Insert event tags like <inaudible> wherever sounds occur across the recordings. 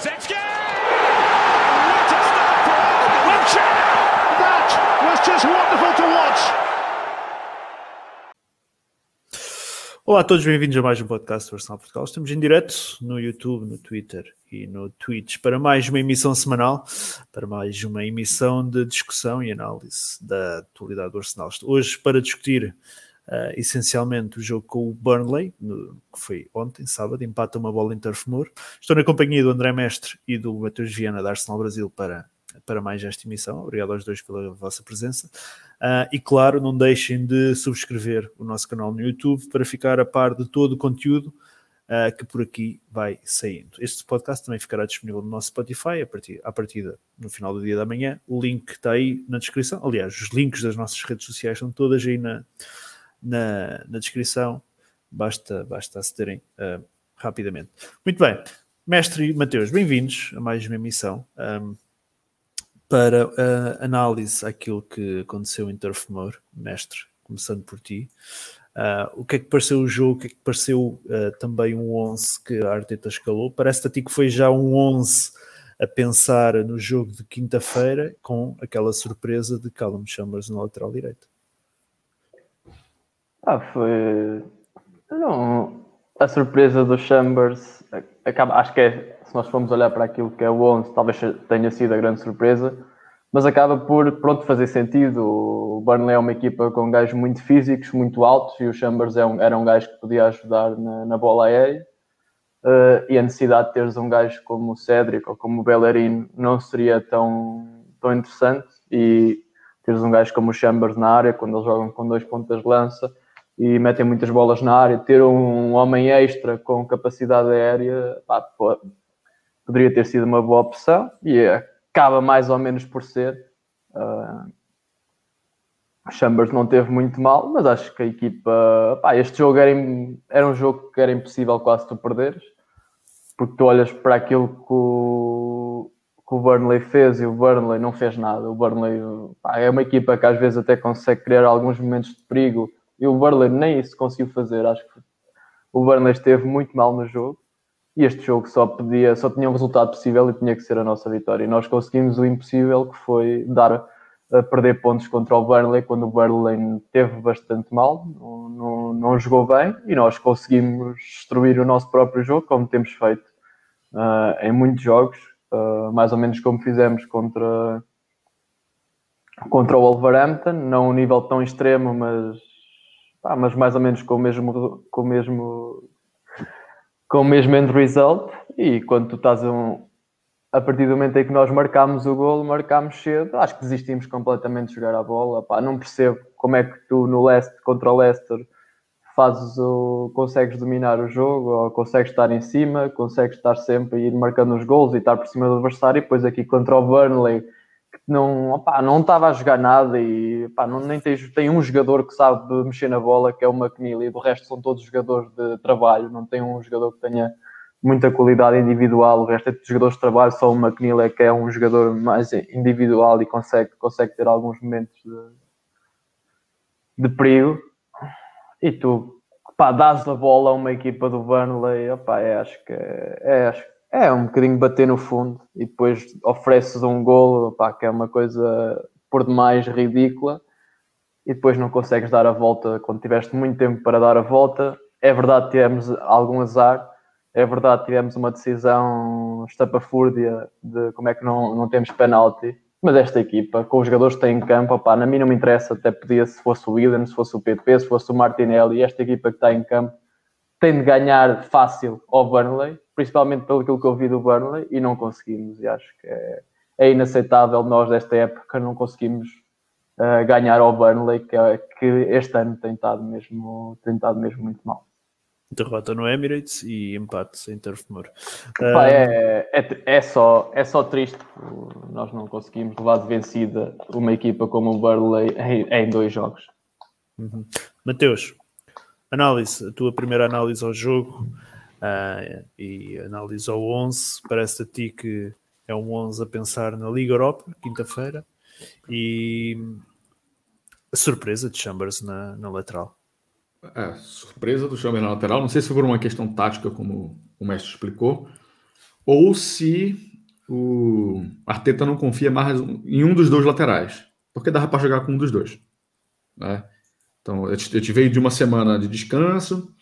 Kulusevski! What a start for Wiltshire! That was just wonderful to watch. Olá a todos, bem-vindos a mais um podcast do Arsenal Portugal. Estamos em direto no YouTube, no Twitter e no Twitch para mais uma emissão semanal, para mais uma emissão de discussão e análise da atualidade do Arsenal. Hoje para discutir uh, essencialmente o jogo com o Burnley, no, que foi ontem, sábado, empata uma bola em Turf Moor. Estou na companhia do André Mestre e do Matheus Viana da Arsenal Brasil para, para mais esta emissão. Obrigado aos dois pela vossa presença. Uh, e claro, não deixem de subscrever o nosso canal no YouTube para ficar a par de todo o conteúdo uh, que por aqui vai saindo. Este podcast também ficará disponível no nosso Spotify a partir, a partir de, no final do dia da manhã. O link está aí na descrição. Aliás, os links das nossas redes sociais estão todas aí na, na, na descrição. Basta, basta acederem uh, rapidamente. Muito bem. Mestre Mateus, bem-vindos a mais uma emissão. Um, para a análise àquilo que aconteceu em Turf Moor, mestre, começando por ti. Uh, o que é que pareceu o jogo? O que é que pareceu uh, também um 11 que a Arteta escalou? Parece-te a ti que foi já um 11 a pensar no jogo de quinta-feira com aquela surpresa de Callum Chambers na lateral direita. Ah, foi. Não, a surpresa do Chambers acaba, acho que é se nós formos olhar para aquilo que é o 11, talvez tenha sido a grande surpresa, mas acaba por pronto fazer sentido. O Burnley é uma equipa com gajos muito físicos, muito altos, e o Chambers é um, era um gajo que podia ajudar na, na bola aérea. Uh, e a necessidade de teres um gajo como o Cédric ou como o Bellerin não seria tão, tão interessante. E teres um gajo como o Chambers na área, quando eles jogam com dois pontas de lança e metem muitas bolas na área, ter um homem extra com capacidade aérea, pá, poderia ter sido uma boa opção e acaba mais ou menos por ser. Uh, Chambers não teve muito mal, mas acho que a equipa. Pá, este jogo era, era um jogo que era impossível quase tu perderes, porque tu olhas para aquilo que o, que o Burnley fez e o Burnley não fez nada. O Burnley pá, é uma equipa que às vezes até consegue criar alguns momentos de perigo e o Burnley nem isso conseguiu fazer. Acho que o Burnley esteve muito mal no jogo e este jogo só podia, só tinha um resultado possível e tinha que ser a nossa vitória. E nós conseguimos o impossível, que foi dar a perder pontos contra o Burnley quando o Burnley teve bastante mal, não, não, não jogou bem e nós conseguimos destruir o nosso próprio jogo, como temos feito uh, em muitos jogos, uh, mais ou menos como fizemos contra, contra o Wolverhampton, não um nível tão extremo, mas, pá, mas mais ou menos com o mesmo, com o mesmo com o mesmo end result. E quando tu estás um, a partir do momento em que nós marcámos o golo, marcámos cedo, acho que desistimos completamente de jogar a bola. Pá, não percebo como é que tu no Leicester, contra o Leicester fazes o, consegues dominar o jogo, ou consegues estar em cima, consegues estar sempre a ir marcando os gols e estar por cima do adversário, e depois aqui contra o Burnley não, opa, não estava a jogar nada e opa, não, nem tem, tem um jogador que sabe mexer na bola, que é o McNeil, e do resto são todos jogadores de trabalho, não tem um jogador que tenha muita qualidade individual, o resto é de jogadores de trabalho, só o McNeil é que é um jogador mais individual e consegue, consegue ter alguns momentos de, de perigo. E tu, pá, dás a bola a uma equipa do Burnley, opa, é, acho que é, é acho é um bocadinho bater no fundo e depois ofereces um golo pá, que é uma coisa por demais ridícula e depois não consegues dar a volta quando tiveste muito tempo para dar a volta. É verdade que tivemos algum azar, é verdade que tivemos uma decisão estapafúrdia de como é que não, não temos penalti, mas esta equipa, com os jogadores que têm em campo, opá, na mim não me interessa, até podia se fosse o William, se fosse o PP, se fosse o Martinelli, esta equipa que está em campo tem de ganhar fácil ao Burnley, principalmente pelo que eu vi do Burnley, e não conseguimos. E acho que é, é inaceitável nós, desta época, não conseguimos uh, ganhar ao Burnley, que, é, que este ano tem estado mesmo, tem estado mesmo muito mal. Derrota no Emirates e empate sem Turf Moor. Uh... É, é, é, só, é só triste nós não conseguimos levar de vencida uma equipa como o Burnley em, em dois jogos. Uhum. Mateus, análise, a tua primeira análise ao jogo uh, e análise ao 11. Parece a ti que é um 11 a pensar na Liga Europa, quinta-feira, e a surpresa de Chambers na, na lateral. É, surpresa do Chambers na lateral. Não sei se foi uma questão tática, como o mestre explicou, ou se o Arteta não confia mais em um dos dois laterais, porque dava para jogar com um dos dois. Né? Então, eu te veio de uma semana de descanso,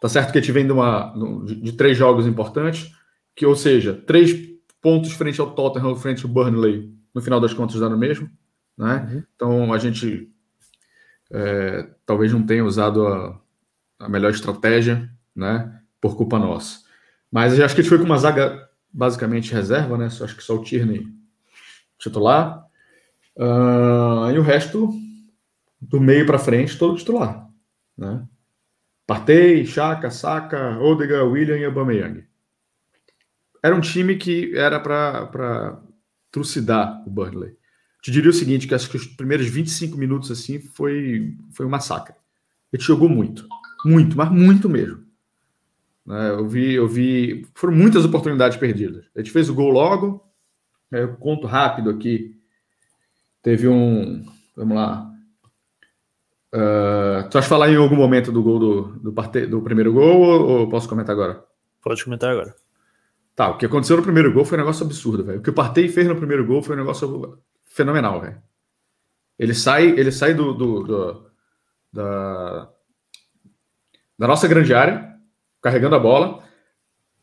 tá certo que eu te vem de, uma, de, três jogos importantes, que ou seja, três pontos frente ao Tottenham, frente ao Burnley, no final das contas dá no mesmo. Né? Uhum. Então, a gente é, talvez não tenha usado a, a melhor estratégia, né? Por culpa nossa. Mas eu acho que a gente foi com uma zaga basicamente reserva, né? Acho que só o Tierney titular. Uh, e o resto, do meio para frente, todo titular. Né? Partey, Chaka, Saka, Odega, William e Aubameyang. Era um time que era para trucidar o Burnley. Te diria o seguinte, que acho que os primeiros 25 minutos assim foi, foi um massacre. Gente jogou muito. Muito, mas muito mesmo. Né? Eu vi, eu vi. Foram muitas oportunidades perdidas. A gente fez o gol logo. Né? Eu conto rápido aqui. Teve um. Vamos lá. Uh, tu acha falar em algum momento do gol do, do, parte, do primeiro gol ou, ou, posso comentar agora? Pode comentar agora. Tá, o que aconteceu no primeiro gol foi um negócio absurdo, velho. O que o Partey fez no primeiro gol foi um negócio fenomenal, velho. Ele sai, ele sai do, do, do da, da nossa grande área, carregando a bola,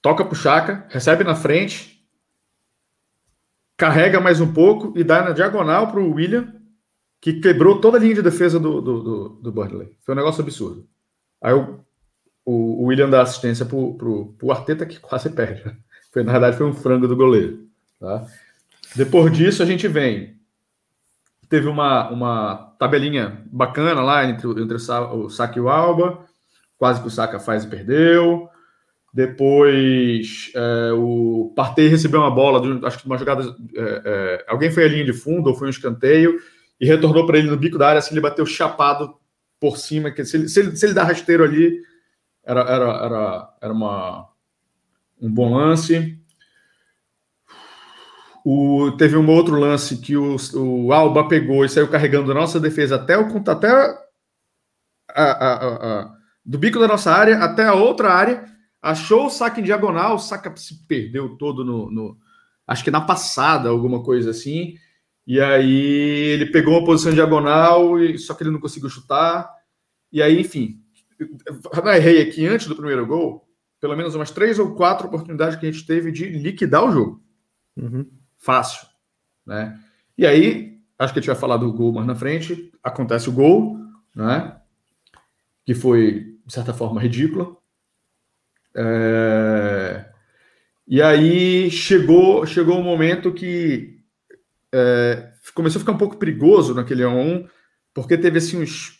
toca pro Chaka, recebe na frente, carrega mais um pouco e dá na diagonal pro William, que quebrou toda a linha de defesa do, do, do, do Burnley. Foi um negócio absurdo. Aí o, o, William dá assistência pro, pro, pro Arteta, que quase <laughs> perde. Foi, na verdade, foi um frango do goleiro. Tá? Depois disso, a gente vem. Teve uma, uma tabelinha bacana lá entre, entre o Saca e o Alba quase que o Saka faz e perdeu. Depois é, o Partey recebeu uma bola, acho que uma jogada. É, é, alguém foi a linha de fundo ou foi um escanteio e retornou para ele no bico da área. Se ele bateu chapado por cima, que se ele, se ele, se ele dá rasteiro ali, era, era, era, era uma, um bom lance. O, teve um outro lance que o, o Alba pegou e saiu carregando a nossa defesa até o até a, a, a, do bico da nossa área até a outra área, achou o saque em diagonal, o saca se perdeu todo no, no, acho que na passada, alguma coisa assim. E aí ele pegou uma posição diagonal, e, só que ele não conseguiu chutar. E aí, enfim, errei aqui antes do primeiro gol, pelo menos umas três ou quatro oportunidades que a gente teve de liquidar o jogo. Uhum. Fácil. Né? E aí, acho que a gente vai falar do gol mais na frente. Acontece o gol, né? Que foi de certa forma, ridícula. É... E aí chegou chegou um momento que é, começou a ficar um pouco perigoso naquele 1 porque teve assim uns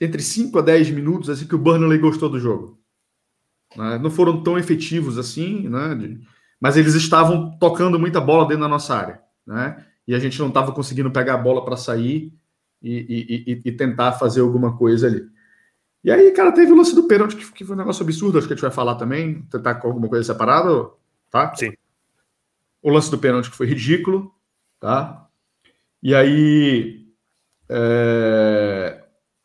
entre 5 a 10 minutos assim que o Burnley gostou do jogo. Né? Não foram tão efetivos assim, né? mas eles estavam tocando muita bola dentro da nossa área. Né? E a gente não estava conseguindo pegar a bola para sair e, e, e, e tentar fazer alguma coisa ali. E aí, cara, teve o lance do pênalti, que, que foi um negócio absurdo, acho que a gente vai falar também, tentar com alguma coisa separada, tá? Sim. O lance do pênalti que foi ridículo, tá? E aí, é...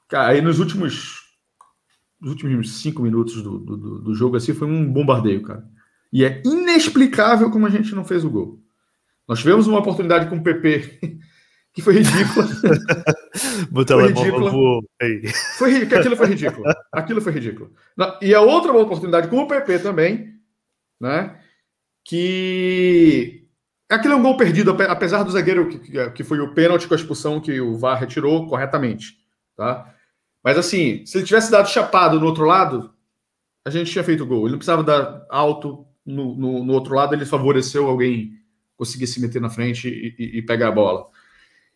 cara, aí nos últimos, nos últimos cinco minutos do, do, do jogo, assim, foi um bombardeio, cara. E é inexplicável como a gente não fez o gol. Nós tivemos uma oportunidade com o PP <laughs> que foi ridícula. <laughs> foi ridícula. Foi, aquilo foi ridículo. Aquilo foi ridículo. E a outra oportunidade com o PP também, né? Que aquilo é um gol perdido, apesar do zagueiro que, que foi o pênalti com a expulsão que o VAR retirou corretamente, tá? Mas assim, se ele tivesse dado chapado no outro lado, a gente tinha feito gol. Ele não precisava dar alto no, no, no outro lado, ele favoreceu alguém conseguir se meter na frente e, e, e pegar a bola.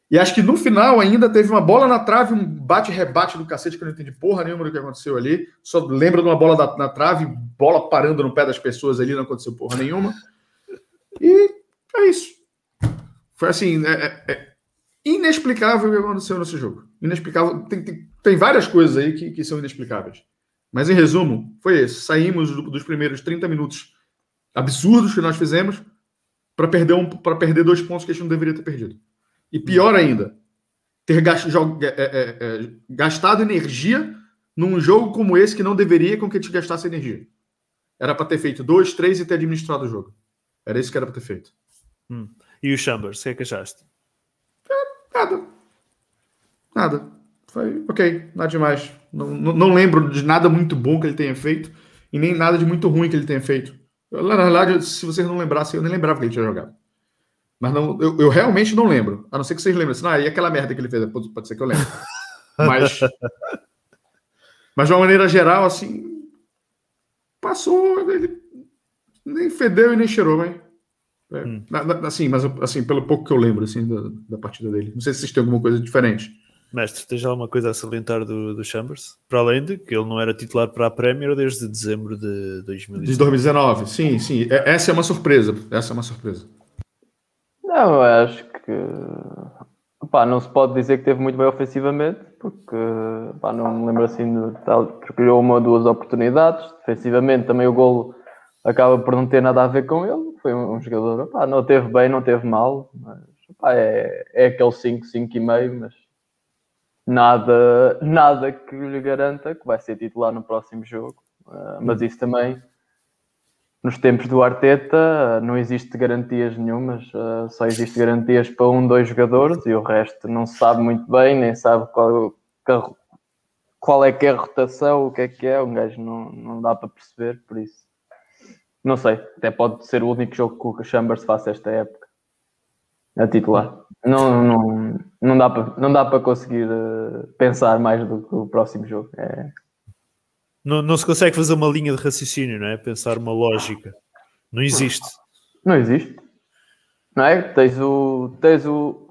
E acho que no final ainda teve uma bola na trave, um bate-rebate do cacete que eu não entendi porra nenhuma do que aconteceu ali. Só lembra de uma bola da, na trave, bola parando no pé das pessoas ali, não aconteceu porra nenhuma. E é isso. Foi assim, é, é, é inexplicável o que aconteceu nesse jogo. Inexplicável. Tem, tem, tem várias coisas aí que, que são inexplicáveis. Mas em resumo, foi esse. Saímos do, dos primeiros 30 minutos absurdos que nós fizemos para perder, um, perder dois pontos que a gente não deveria ter perdido. E pior ainda, ter é, é, é, gastado energia num jogo como esse que não deveria com que te gastasse energia. Era para ter feito dois, três e ter administrado o jogo. Era isso que era para ter feito. Hum. E o Chambers, o que é que achaste? Nada. Nada. Foi ok, nada demais. Não, não, não, lembro de nada muito bom que ele tenha feito e nem nada de muito ruim que ele tenha feito. Na verdade, se vocês não lembrassem, eu nem lembrava que ele tinha jogado. Mas não, eu, eu realmente não lembro. A não ser que vocês lembrem. Assim, ah, e aquela merda que ele fez? Pode, pode ser que eu lembre. <laughs> Mas, mas de uma maneira geral, assim, passou. Ele nem fedeu e nem cheirou, mas. É, hum. assim, mas assim, pelo pouco que eu lembro assim, da, da partida dele. Não sei se vocês têm alguma coisa diferente. Mestre, tens alguma coisa a salientar do, do Chambers? Para além de que ele não era titular para a Premier desde dezembro de 2019. De 2019, sim, sim. É, essa é uma surpresa. Essa é uma surpresa. Não, eu acho que pá, não se pode dizer que teve muito bem ofensivamente, porque pá, não me lembro assim de tal, criou uma ou duas oportunidades. Defensivamente também o golo acaba por não ter nada a ver com ele. Foi um, jogador, não teve bem, não teve mal, mas é, é aquele 5, 5,5, mas nada, nada que lhe garanta que vai ser titular no próximo jogo. Uh, mas isso também, nos tempos do Arteta, não existe garantias nenhumas, uh, só existe garantias para um, dois jogadores e o resto não se sabe muito bem, nem sabe qual, qual é que é a rotação, o que é que é, um gajo não, não dá para perceber, por isso. Não sei, até pode ser o único jogo que o Chambers faça esta época. A titular. Não, não, não dá para não dá para conseguir uh, pensar mais do que o próximo jogo. É... Não, não se consegue fazer uma linha de raciocínio, não é? Pensar uma lógica. Não existe. Não existe. Não é? Tens o. Tens o.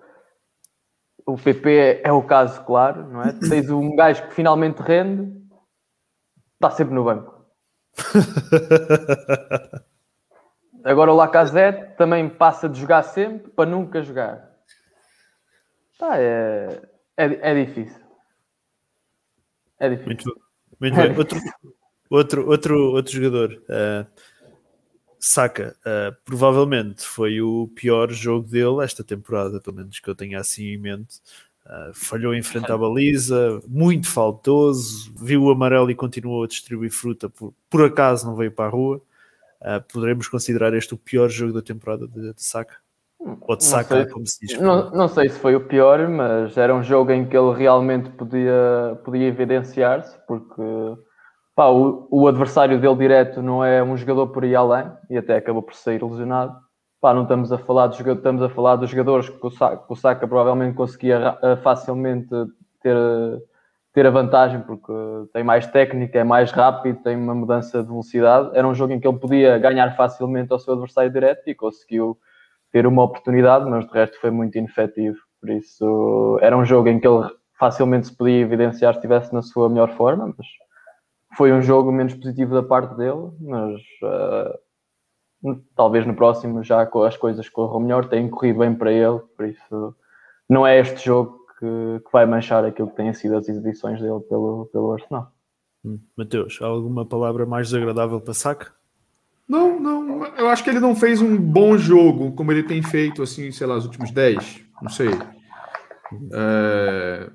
O PP é, é o caso, claro, não é? Tens um gajo que finalmente rende, está sempre no banco. <laughs> Agora o Lacazette também passa de jogar sempre para nunca jogar. Tá, é, é, é difícil. É difícil. Muito, muito bem. Outro, outro, outro, outro jogador, uh, Saka, uh, provavelmente foi o pior jogo dele esta temporada, pelo menos que eu tenha assim em mente. Uh, falhou em frente à baliza, muito faltoso, viu o amarelo e continuou a distribuir fruta, por, por acaso não veio para a rua. Uh, poderemos considerar este o pior jogo da temporada de, de Saka? Ou de Saka, sei, como se diz. Não, não, sei se foi o pior, mas era um jogo em que ele realmente podia, podia evidenciar-se, porque pá, o, o, adversário dele direto não é um jogador por aí além, e até acabou por sair lesionado. Pá, não estamos a falar de estamos a falar dos jogadores que o Saka, que o Saka provavelmente conseguia eh, facilmente ter ter a vantagem porque tem mais técnica, é mais rápido, tem uma mudança de velocidade. Era um jogo em que ele podia ganhar facilmente ao seu adversário direto e conseguiu ter uma oportunidade, mas de resto foi muito inefetivo. Por isso, era um jogo em que ele facilmente se podia evidenciar se estivesse na sua melhor forma, mas foi um jogo menos positivo da parte dele. Mas uh, talvez no próximo já as coisas corram melhor, têm corrido bem para ele. Por isso, não é este jogo que, que vai manchar aquilo que têm sido as exibições dele pelo, pelo Arsenal. Hum. Mateus, alguma palavra mais desagradável para Saka? Não, não. Eu acho que ele não fez um bom jogo como ele tem feito, assim, sei lá, os últimos 10. Não sei. É...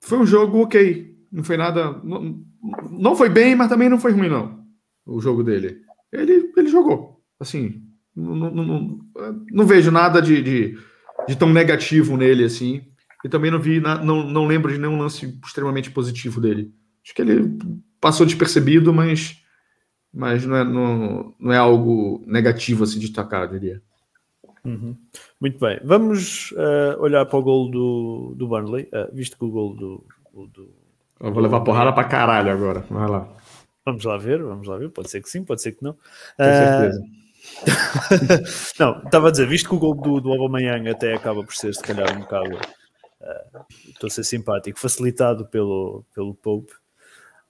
Foi um jogo ok. Não foi nada. Não, não foi bem, mas também não foi ruim, não. O jogo dele. Ele, ele jogou. Assim. Não, não, não, não vejo nada de, de, de tão negativo nele, assim. E também não vi, não, não lembro de nenhum lance extremamente positivo dele. Acho que ele passou despercebido, mas, mas não, é, não, não é algo negativo a se destacar, diria. Uhum. Muito bem, vamos uh, olhar para o gol do, do Burnley, uh, visto que o gol do. do eu vou levar porrada para caralho agora, vai lá. Vamos lá ver, vamos lá ver, pode ser que sim, pode ser que não. Tenho certeza. <laughs> não, estava a dizer, visto que o gol do, do Aubameyang até acaba por ser se calhar um bocado estou a ser simpático, facilitado pelo, pelo Pope.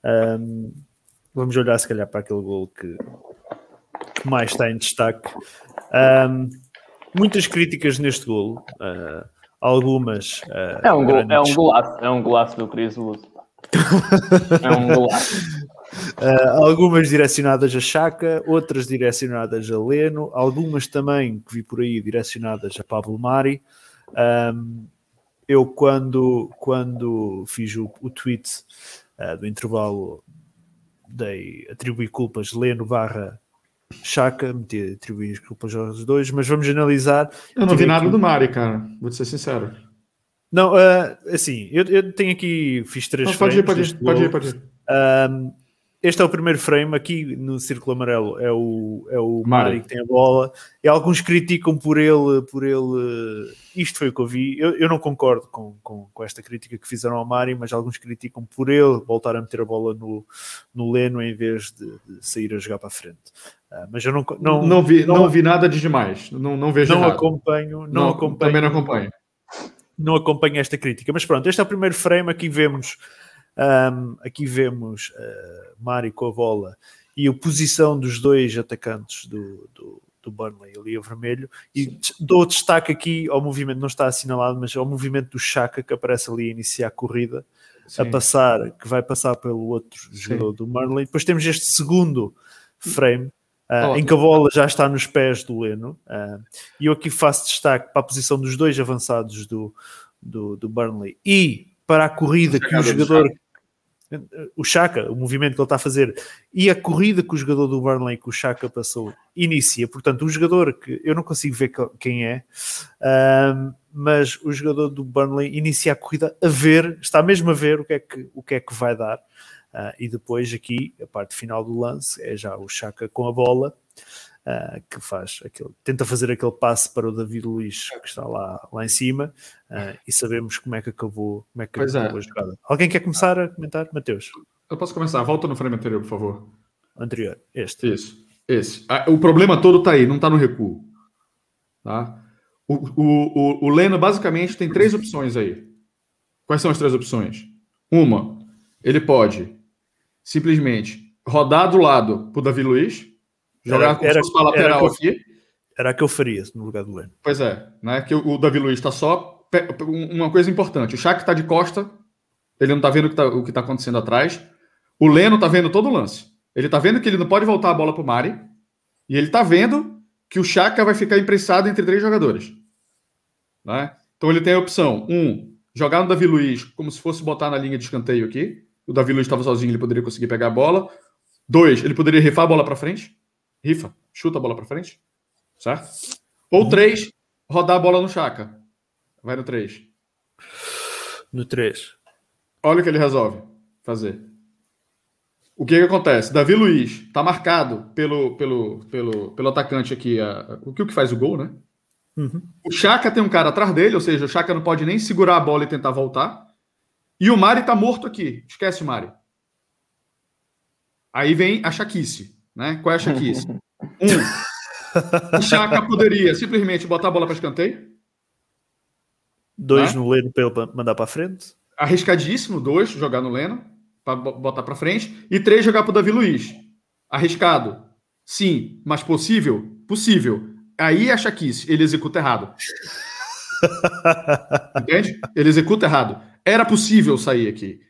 Um, vamos olhar se calhar para aquele gol que, que mais está em destaque. Um, muitas críticas neste golo, uh, algumas. Uh, é, um gol, é um golaço, é um golaço do Chris Wood. <laughs> é um golaço. Uh, algumas direcionadas a Chaka, outras direcionadas a Leno, algumas também que vi por aí direcionadas a Pablo Mari. Um, eu quando, quando fiz o, o tweet uh, do intervalo dei, atribuí culpas Leno barra Chaka, meti atribuir as culpas aos dois, mas vamos analisar. Eu não vi nada aqui- do Mari, cara. Vou ser sincero. Não, ah, assim, eu, eu tenho aqui, fiz três Não, pode ir, pode ir, pode ir, pode ir. Um, este é o primeiro frame aqui no círculo amarelo é o, é o Mário. Mari que tem a bola e alguns criticam por ele por ele isto foi o que eu vi eu, eu não concordo com, com, com esta crítica que fizeram ao Mari mas alguns criticam por ele voltar a meter a bola no, no Leno em vez de, de sair a jogar para a frente Ah, mas eu não, não, Não, vi, não, não- vi nada de demais. Não, não vejo não errado. acompanho não, acompanho Também não acompanho. não acompanho esta crítica. Mas pronto, este é o primeiro frame. Aqui vemos, ahm, aqui vemos ah, Mari com a bola e a posição dos dois atacantes do, do, do Burnley ali a vermelho. E dou destaque aqui ao movimento, não está assinalado, mas ao movimento do Chaka que aparece ali a iniciar a corrida, a Sim. passar, que vai passar pelo outro jogador do Burnley. Depois temos este segundo frame. Oh. em que a bola já está nos pés do Leno, ah, e eu aqui faço destaque para a posição dos dois avançados do, do, do Burnley e para a corrida que o jogador, o Chaka, o movimento que ele está a fazer, e a corrida que o jogador do Burnley que o Chaka passou inicia. Portanto, o jogador que eu não consigo ver quem é, ah, mas o jogador do Burnley inicia a corrida a ver, está mesmo a ver o que é que, o que, é que vai dar. Ah, e depois aqui, a parte final do lance, é já o Chaka com a bola, ah, que faz aquele, tenta fazer aquele passe para o David Luiz que está lá, lá em cima, ah, e sabemos como é que acabou, como é que Pois é. acabou a jogada. Alguém quer começar a comentar? Mateus, Eu posso começar. Volta no frame anterior, por favor. anterior, este. Isso. Esse. Ah, O problema todo tá aí, não tá no recuo. Tá? O, o, o, o Leno basicamente tem três opções aí. Quais são as três opções? Uma, ele pode simplesmente rodar do lado pro Davi Luiz, jogar Era- como era- fosse pra lateral era- aqui. Era a que eu faria no lugar do Leno. Pois é, né? Que o, Davi Luiz está só. Uma coisa importante: o Shaq está de costa, ele não está vendo o que tá- que está acontecendo atrás. O Leno está vendo todo o lance. Ele está vendo que ele não pode voltar a bola para o Mari. E ele está vendo que o Chaka vai ficar imprensado entre três jogadores. Né? Então ele tem a opção: um, jogar no Davi Luiz como se fosse botar na linha de escanteio aqui. O Davi Luiz estava sozinho, ele poderia conseguir pegar a bola. Dois, ele poderia rifar a bola para frente. Rifa, chuta a bola para frente. Certo? Ou três, rodar a bola no Chaka. Vai no três. No 3. Olha o que ele resolve fazer. O que, que acontece? Davi Luiz está marcado pelo, pelo, pelo, pelo atacante aqui, a- o que o que faz o gol, né? Uhum. O Chaka tem um cara atrás dele, ou seja, o Chaka não pode nem segurar a bola e tentar voltar. E o Mari tá morto aqui. Esquece o Mari. Aí vem a chaquice, né? Qual é a chaquice? <laughs> Um, o Chaka poderia simplesmente botar a bola para escanteio. Dois Né? no Leno para mandar para frente. arriscadíssimo, dois, jogar no Leno, para botar para frente, e três, jogar para Davi Luiz. Arriscado? Sim, mas possível? Possível. Aí é a chaquice, ele executa errado. <laughs> Entende? Ele executa errado. Era possível sair aqui.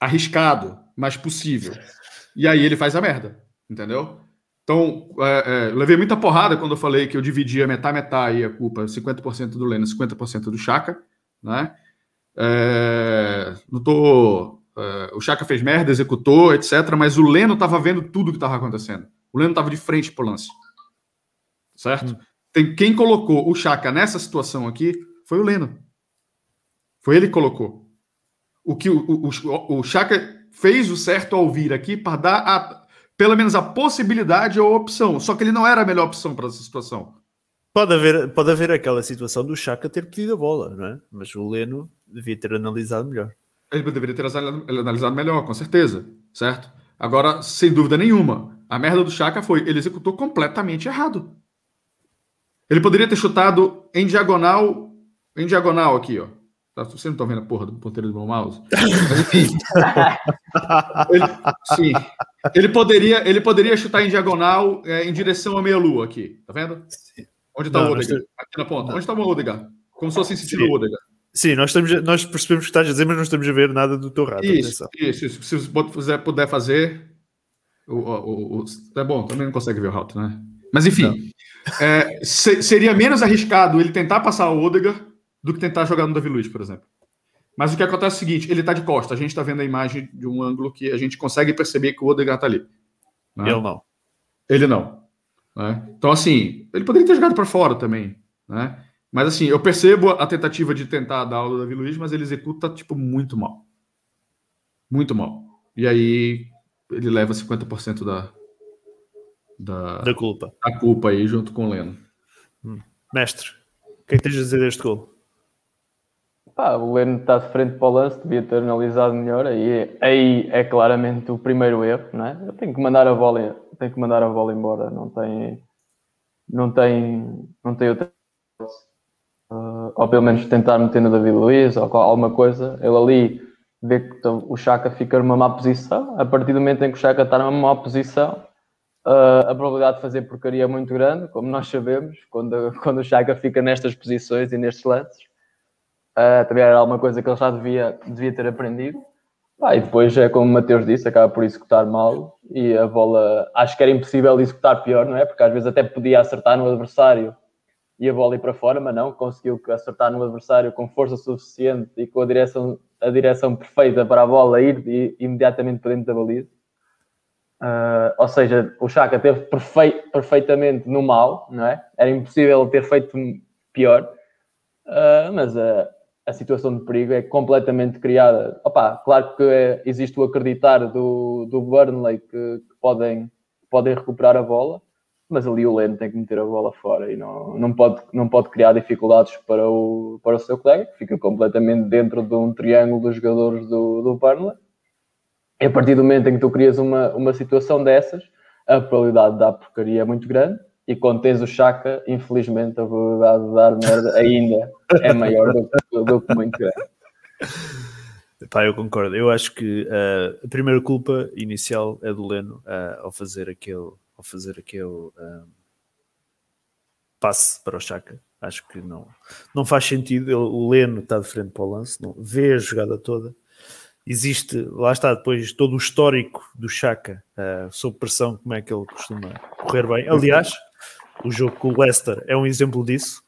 Arriscado, mas possível. E aí ele faz a merda. Entendeu? Então, é, é, levei muita porrada quando eu falei que eu dividia metade-metade a culpa, 50% do Leno, 50% do Chaka, né? É, não tô. é, o Chaka fez merda, executou, etc. Mas o Leno estava vendo tudo que estava acontecendo. O Leno estava de frente pro lance. Certo? Tem, quem colocou o Chaka nessa situação aqui foi o Leno. Foi ele que colocou. O que o, o, o, o Chaka fez o certo ao vir aqui para dar a, pelo menos a possibilidade ou a opção. Só que ele não era a melhor opção para essa situação. Pode haver, pode haver aquela situação do Chaka ter pedido a bola, não é? Mas o Leno devia ter analisado melhor. Ele deveria ter analisado melhor, com certeza, certo? Agora, sem dúvida nenhuma, a merda do Chaka foi ele executou completamente errado. Ele poderia ter chutado em diagonal, em diagonal aqui, ó. Tá, Vocês não estão vendo a porra do ponteiro do meu mouse? Mas <laughs> enfim. ele, sim. Ele poderia, ele poderia chutar em diagonal é, em direção à meia-lua aqui, tá vendo? Onde está o nós Odegaard? Aqui na ponta. Onde está o Odegaard? Como se fosse em sentido Sim. Odegaard. Sim, nós, estamos, nós percebemos o que estás a dizer, mas não estamos a ver nada do teu rato. Isso, isso, isso. Se você puder, puder fazer. O, o, o, é bom, também não consegue ver o rato, né? Mas enfim, é, se- seria menos arriscado ele tentar passar o Odegaard do que tentar jogar no Davi Luiz, por exemplo. Mas o que acontece é o seguinte: ele tá de costa, a gente tá vendo a imagem de um ângulo que a gente consegue perceber que o Odegaard tá ali. né? Ele não. Ele não. Né? Então, assim, ele poderia ter jogado para fora também. Né? Mas, assim, eu percebo a tentativa de tentar dar aula do Davi Luiz, mas ele executa, tipo, muito mal. Muito mal. E aí ele leva 50% da, da, Da culpa. da culpa aí junto com o Leno. Mestre, o que é que tens a dizer deste gol? Pá, o Leno está de frente para o lance, devia ter analisado melhor. Aí, aí é claramente o primeiro erro, não é? Eu tenho que mandar a bola, tenho que mandar a bola embora, não tem, não tem, não tem outra. Uh, ou pelo menos tentar meter no David Luiz ou alguma coisa. Ele ali vê que o Chaka fica numa má posição. A partir do momento em que o Chaka está numa má posição, uh, a probabilidade de fazer porcaria é muito grande, como nós sabemos, quando, <laughs> quando o Chaka fica nestas posições e nestes lances. Uh, também era alguma coisa que ele já devia, devia ter aprendido. Pá, e depois é como o Mateus disse, acaba por executar mal e a bola acho que era impossível executar pior, não é? Porque às vezes até podia acertar no adversário e a bola ir para fora, mas não, conseguiu acertar no adversário com força suficiente e com a direção, a direção perfeita para a bola ir e, imediatamente para dentro da baliza. Uh, ou seja, o Chaka teve perfei perfeitamente no mal, não é? Era impossível ter feito pior, uh, mas a situação de perigo é completamente criada. Opa, claro que é, existe o acreditar do, do Burnley que, que podem, podem recuperar a bola, mas ali o Leno tem que meter a bola fora e não, não, pode, não pode criar dificuldades para o, para o seu colega, que fica completamente dentro de um triângulo dos jogadores do, do Burnley. E a partir do momento em que tu crias uma, uma situação dessas, a probabilidade de dar porcaria é muito grande. E quando tens o Chaka, infelizmente a probabilidade de dar merda ainda é maior do, do, grande. Pá, eu concordo. Eu acho que uh, a primeira culpa inicial é do Leno uh, ao fazer aquele, ao fazer aquele uh, passe para o Chaka. Acho que não, não faz sentido. Ele, o Leno está de frente para o lance, não, vê a jogada toda. Existe, lá está depois todo o histórico do Chaka uh, sob pressão, como é que ele costuma correr bem. Aliás, o jogo com o Leicester é um exemplo disso.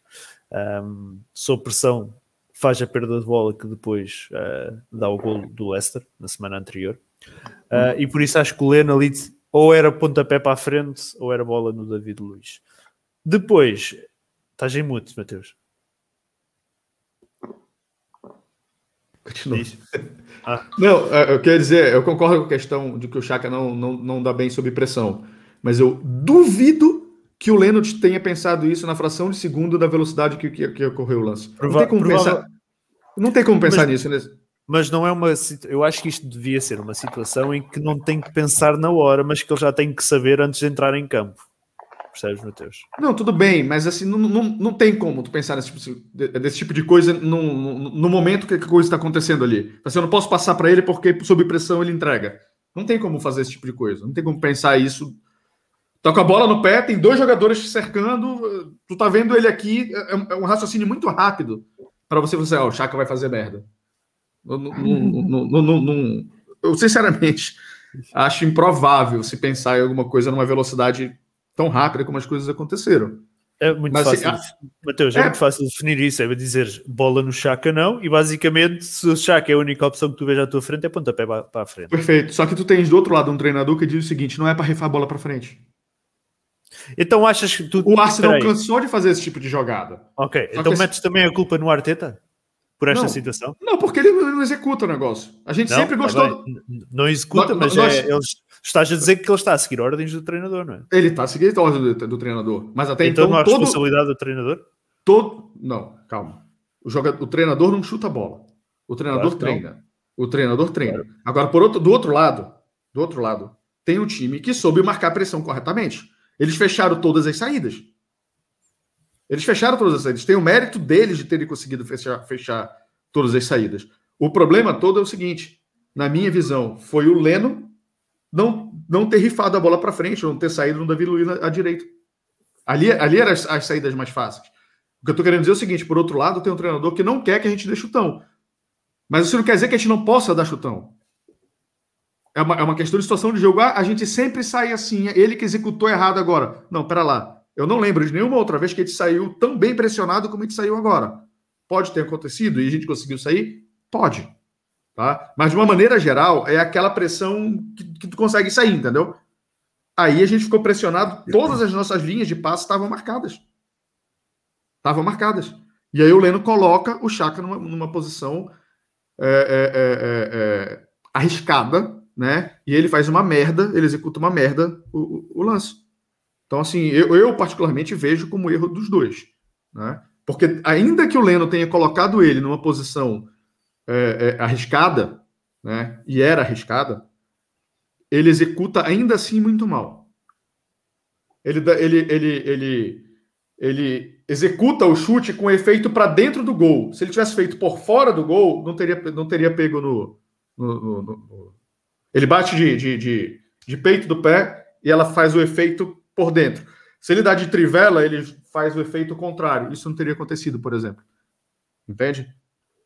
Um, sob pressão faz a perda de bola que depois uh, dá o gol do Leicester na semana anterior. Uh, e por isso acho que o Leno ali ou era pontapé para a frente ou era bola no David Luiz. Depois, estás em mute, Mateus. Continua. Ah. Não, eu quero dizer, eu concordo com a questão de que o Chaka não, não, não dá bem sob pressão, mas eu duvido que o Leno tenha pensado isso na fração de segundo da velocidade que, que, que ocorreu o lance. Prova não tem como pensar, não tem como pensar mas, nisso. Né? Mas não é uma. Eu acho que isto devia ser uma situação em que não tem que pensar na hora, mas que ele já tem que saber antes de entrar em campo. Percebes, Mateus? Não, tudo bem, mas assim, não, não, não tem como tu pensar nesse tipo, desse tipo de coisa no, no, no momento que a coisa está acontecendo ali. Assim, eu não posso passar para ele porque, sob pressão, ele entrega. Não tem como fazer esse tipo de coisa. Não tem como pensar isso Tá com a bola no pé, tem dois jogadores te cercando, tu tá vendo ele aqui, é, é um raciocínio muito rápido para você você, ó, oh, o Chaka vai fazer merda. Não, não, não, eu sinceramente <laughs> acho improvável se pensar em alguma coisa numa velocidade tão rápida como as coisas aconteceram. É muito Mas, fácil, assim, Mateus, é, é, muito fácil definir isso, é dizer bola no Chaka não, e basicamente se o Chaka é a única opção que tu vês à tua frente, é pontapé para a frente. Perfeito, só que tu tens do outro lado um treinador que diz o seguinte, não é para refar a bola para frente. Então achas que tu. O Arsenal cansou de fazer esse tipo de jogada. Ok, Só então metes também a culpa no Arteta? Por esta não, situação? Não, porque ele não executa o negócio. A gente não, sempre tá gostou. Não executa, mas nós... é, eles, estás a dizer que ele está a seguir ordens do treinador, não é? Ele está a seguir ordens do, do, treinador. Mas até então. Então não há todo... responsabilidade do treinador? Todo. Não, calma. O, jogador, o treinador não chuta a bola. O treinador claro treina. O treinador treina. Claro. Agora, por outro, do outro lado, do outro lado, tem um time que soube marcar a pressão corretamente. Eles fecharam todas as saídas. Eles fecharam todas as saídas. Tem o mérito deles de terem conseguido fechar, fechar todas as saídas. O problema todo é o seguinte: na minha visão, foi o Leno não, não ter rifado a bola para frente, não ter saído no Davi Luiz à direita. Ali, ali eram as, as, saídas mais fáceis. O que eu estou querendo dizer é o seguinte: por outro lado, tem um treinador que não quer que a gente dê chutão. Mas isso não quer dizer que a gente não possa dar chutão. É uma, é uma questão de situação de jogo. Ah, a gente sempre sai assim. Ele que executou errado agora. Não, pera lá. Eu não lembro de nenhuma outra vez que a gente saiu tão bem pressionado como a gente saiu agora. Pode ter acontecido e a gente conseguiu sair? Pode. Tá? Mas de uma maneira geral, é aquela pressão que, que tu consegue sair, entendeu? Aí a gente ficou pressionado, todas as nossas linhas de passe estavam marcadas. Estavam marcadas. E aí o Leno coloca o Chaka numa, numa posição é, é, é, é, arriscada, né? E ele faz uma merda, ele executa uma merda o, o, o lance. Então, assim, eu, eu, particularmente vejo como erro dos dois, né? Porque ainda que o Leno tenha colocado ele numa posição é, é, arriscada, né? E era arriscada, ele executa ainda assim muito mal. Ele, ele, ele, ele, ele executa o chute com efeito para dentro do gol. Se ele tivesse feito por fora do gol, não teria, não teria pego no. no, no, no... Ele bate de, de, de, de, peito do pé e ela faz o efeito por dentro. Se ele dá de trivela, ele faz o efeito contrário. Isso não teria acontecido, por exemplo. Entende?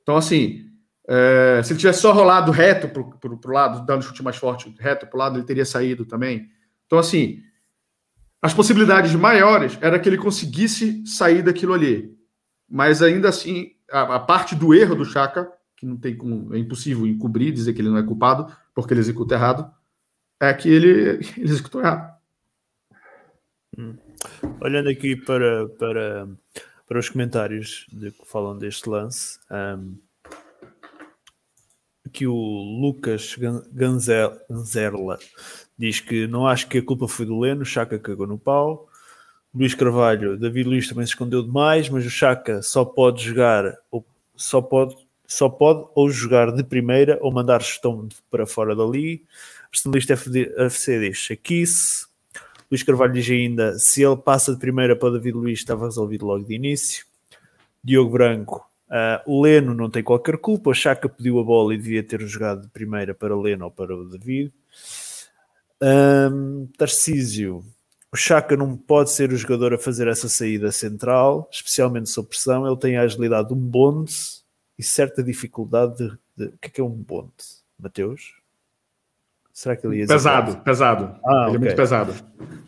Então, assim, é, se ele tivesse só rolado reto para o lado, dando chute mais forte, reto para o lado, ele teria saído também. Então, assim, as possibilidades maiores era que ele conseguisse sair daquilo ali. Mas ainda assim, a, a parte do erro do Chaka, que não tem como, é impossível encobrir, dizer que ele não é culpado, porque ele executa errado, é que ele, <laughs> ele executou errado. Hum. Olhando aqui para, para, para os comentários de, que falam deste lance, um, que o Lucas Ganzerla diz que não acho que a culpa foi do Leno, Chaka cagou no pau. Luís Carvalho, David Luiz também se escondeu demais, mas o Chaka só pode jogar só pode, só pode ou jogar de primeira ou mandar gestão para fora dali. O jornalista FC diz Chaquice. Luís Carvalho diz ainda: se ele passa de primeira para David Luiz, estava resolvido logo de início. Diogo Branco, Uh, o Leno não tem qualquer culpa, o Chaka pediu a bola e devia ter jogado de primeira para o Leno ou para o David. Um, Tarcísio, o Chaka não pode ser o jogador a fazer essa saída central, especialmente sob pressão. Ele tem a agilidade de um bonde e certa dificuldade de. de... O que é, que é um bonde, Mateus? Será que ele ia Pesado, pesado. Ah, ele okay. é muito pesado.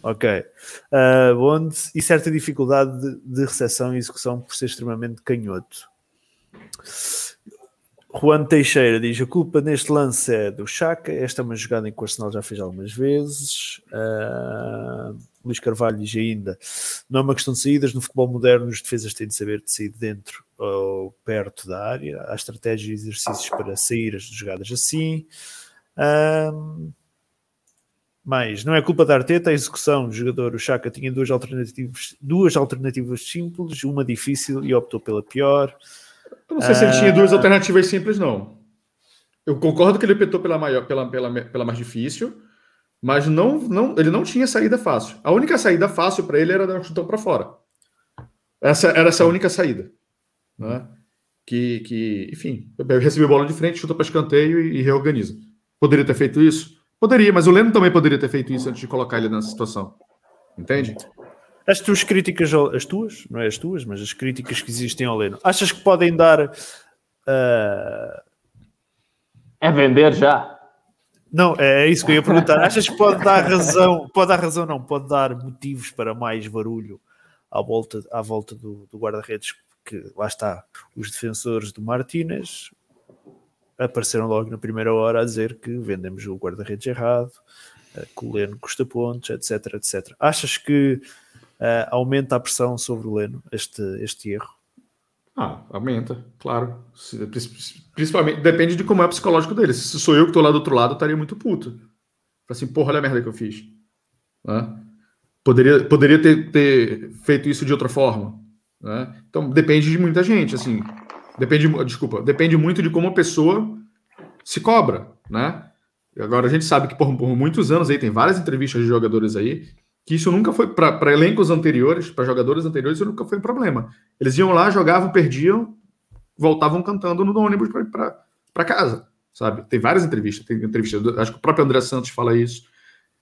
Ok. Uh, bonde e certa dificuldade de, de recepção e execução por ser extremamente canhoto. Juan Teixeira diz: a culpa neste lance é do Chaka. Esta é uma jogada em que o Arsenal já fez algumas vezes. Uh, Luís Carvalho diz ainda: não é uma questão de saídas. No futebol moderno, os defesas têm de saber de sair dentro ou perto da área. Há estratégias e exercícios para sair as jogadas assim. Uh, mas não é culpa da Arteta, a execução do jogador, o Chaka, tinha duas alternativas, duas alternativas simples, uma difícil e optou pela pior. Eu não sei se ele tinha duas ah. alternativas simples, não. Eu concordo que ele optou pela, maior, pela, pela, pela mais difícil, mas não, não, ele não tinha saída fácil. A única saída fácil para ele era dar um chutão para fora. Essa era essa única saída. Né? Que, que, enfim, recebeu bola de frente, chuta para escanteio e, e reorganiza. Poderia ter feito isso? Poderia, mas o Leno também poderia ter feito isso antes de colocar ele nessa situação. Entende? As tuas críticas, as tuas, não é as tuas, mas as críticas que existem ao Leno, achas que podem dar. Uh... É vender já? Não, é, é isso que eu ia perguntar. <laughs> Achas que pode dar razão, pode dar razão, não, pode dar motivos para mais barulho à volta, à volta do, do guarda-redes, que lá está, os defensores do Martínez apareceram logo na primeira hora a dizer que vendemos o guarda-redes errado, eh, que o Leno custa pontos, etc, etc. Achas que uh, aumenta a pressão sobre o Leno, este, este erro? Ah, aumenta, claro. Principalmente, depende de como é o psicológico dele. Se sou eu que estou lá do outro lado, eu estaria muito puto. Assim, porra, olha a merda que eu fiz. Né? Poderia, poderia ter, ter feito isso de outra forma. Né? Então, depende de muita gente, assim. Depende, desculpa, depende muito de como a pessoa se cobra, né? Agora a gente sabe que por, por muitos anos aí tem várias entrevistas de jogadores aí que isso nunca foi para elencos anteriores, para jogadores anteriores, isso nunca foi um problema. Eles iam lá, jogavam, perdiam, voltavam cantando no ônibus para casa, sabe? Tem várias entrevistas, tem entrevistas, acho que o próprio André Santos fala isso,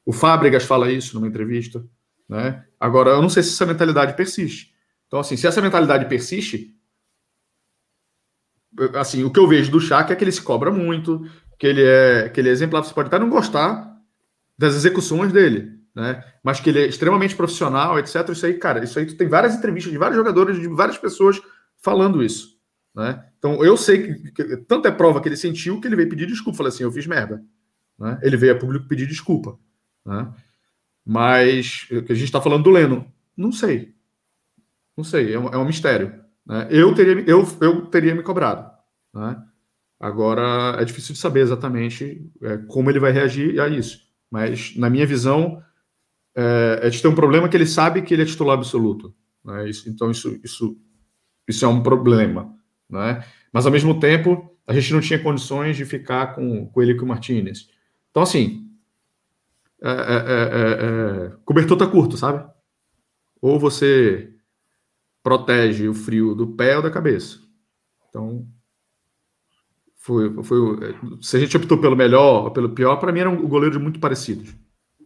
o Fábricas fala isso numa entrevista, né? Agora, eu não sei se essa mentalidade persiste. Então, assim, se essa mentalidade persiste, assim, o que eu vejo do Chaka é que ele se cobra muito, que ele é, que ele é exemplar, você pode até não gostar das execuções dele, né? Mas que ele é extremamente profissional, etc. Isso aí, cara, isso aí tu tem várias entrevistas de vários jogadores, de várias pessoas falando isso, né? Então eu sei que, que tanto é prova que ele sentiu que ele veio pedir desculpa, falou assim, eu fiz merda, né? Ele veio a público pedir desculpa, né? Mas o que a gente está falando do Leno, não sei. Não sei, é um, é um mistério. Né? Eu, teria, eu, eu teria me cobrado. Né? Agora é difícil de saber exatamente é, como ele vai reagir a isso. Mas, na minha visão, é, é de ter um problema que ele sabe que ele é titular absoluto. Né? Isso, então, isso, isso, isso é um problema. Né? Mas, ao mesmo tempo, a gente não tinha condições de ficar com, com ele e com o Martinez. Então, assim, é, é, é, é cobertor tá curto, sabe? Ou você protege o frio do pé ou da cabeça. Então, foi, foi se a gente optou pelo melhor ou pelo pior, para mim eram goleiros muito parecidos.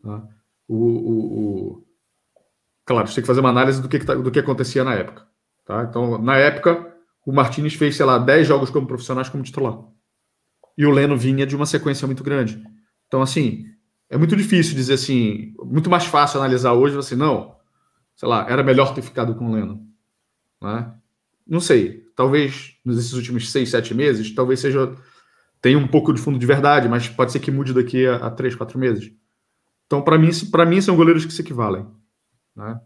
Tá? O, o, o, Claro, tem que fazer uma análise do que, tá, do que acontecia na época. Tá? Então, na época, o Martinez fez, sei lá, 10 jogos como profissionais como titular. E o Leno vinha de uma sequência muito grande. Então, assim, é muito difícil dizer assim, muito mais fácil analisar hoje, assim, não, sei lá, era melhor ter ficado com o Leno. Né? Não sei, talvez nesses últimos seis, sete meses, talvez seja, tenha um pouco de fundo de verdade, mas pode ser que mude daqui a, a três, quatro meses. Então, para mim, para mim, são goleiros que se equivalem. Né?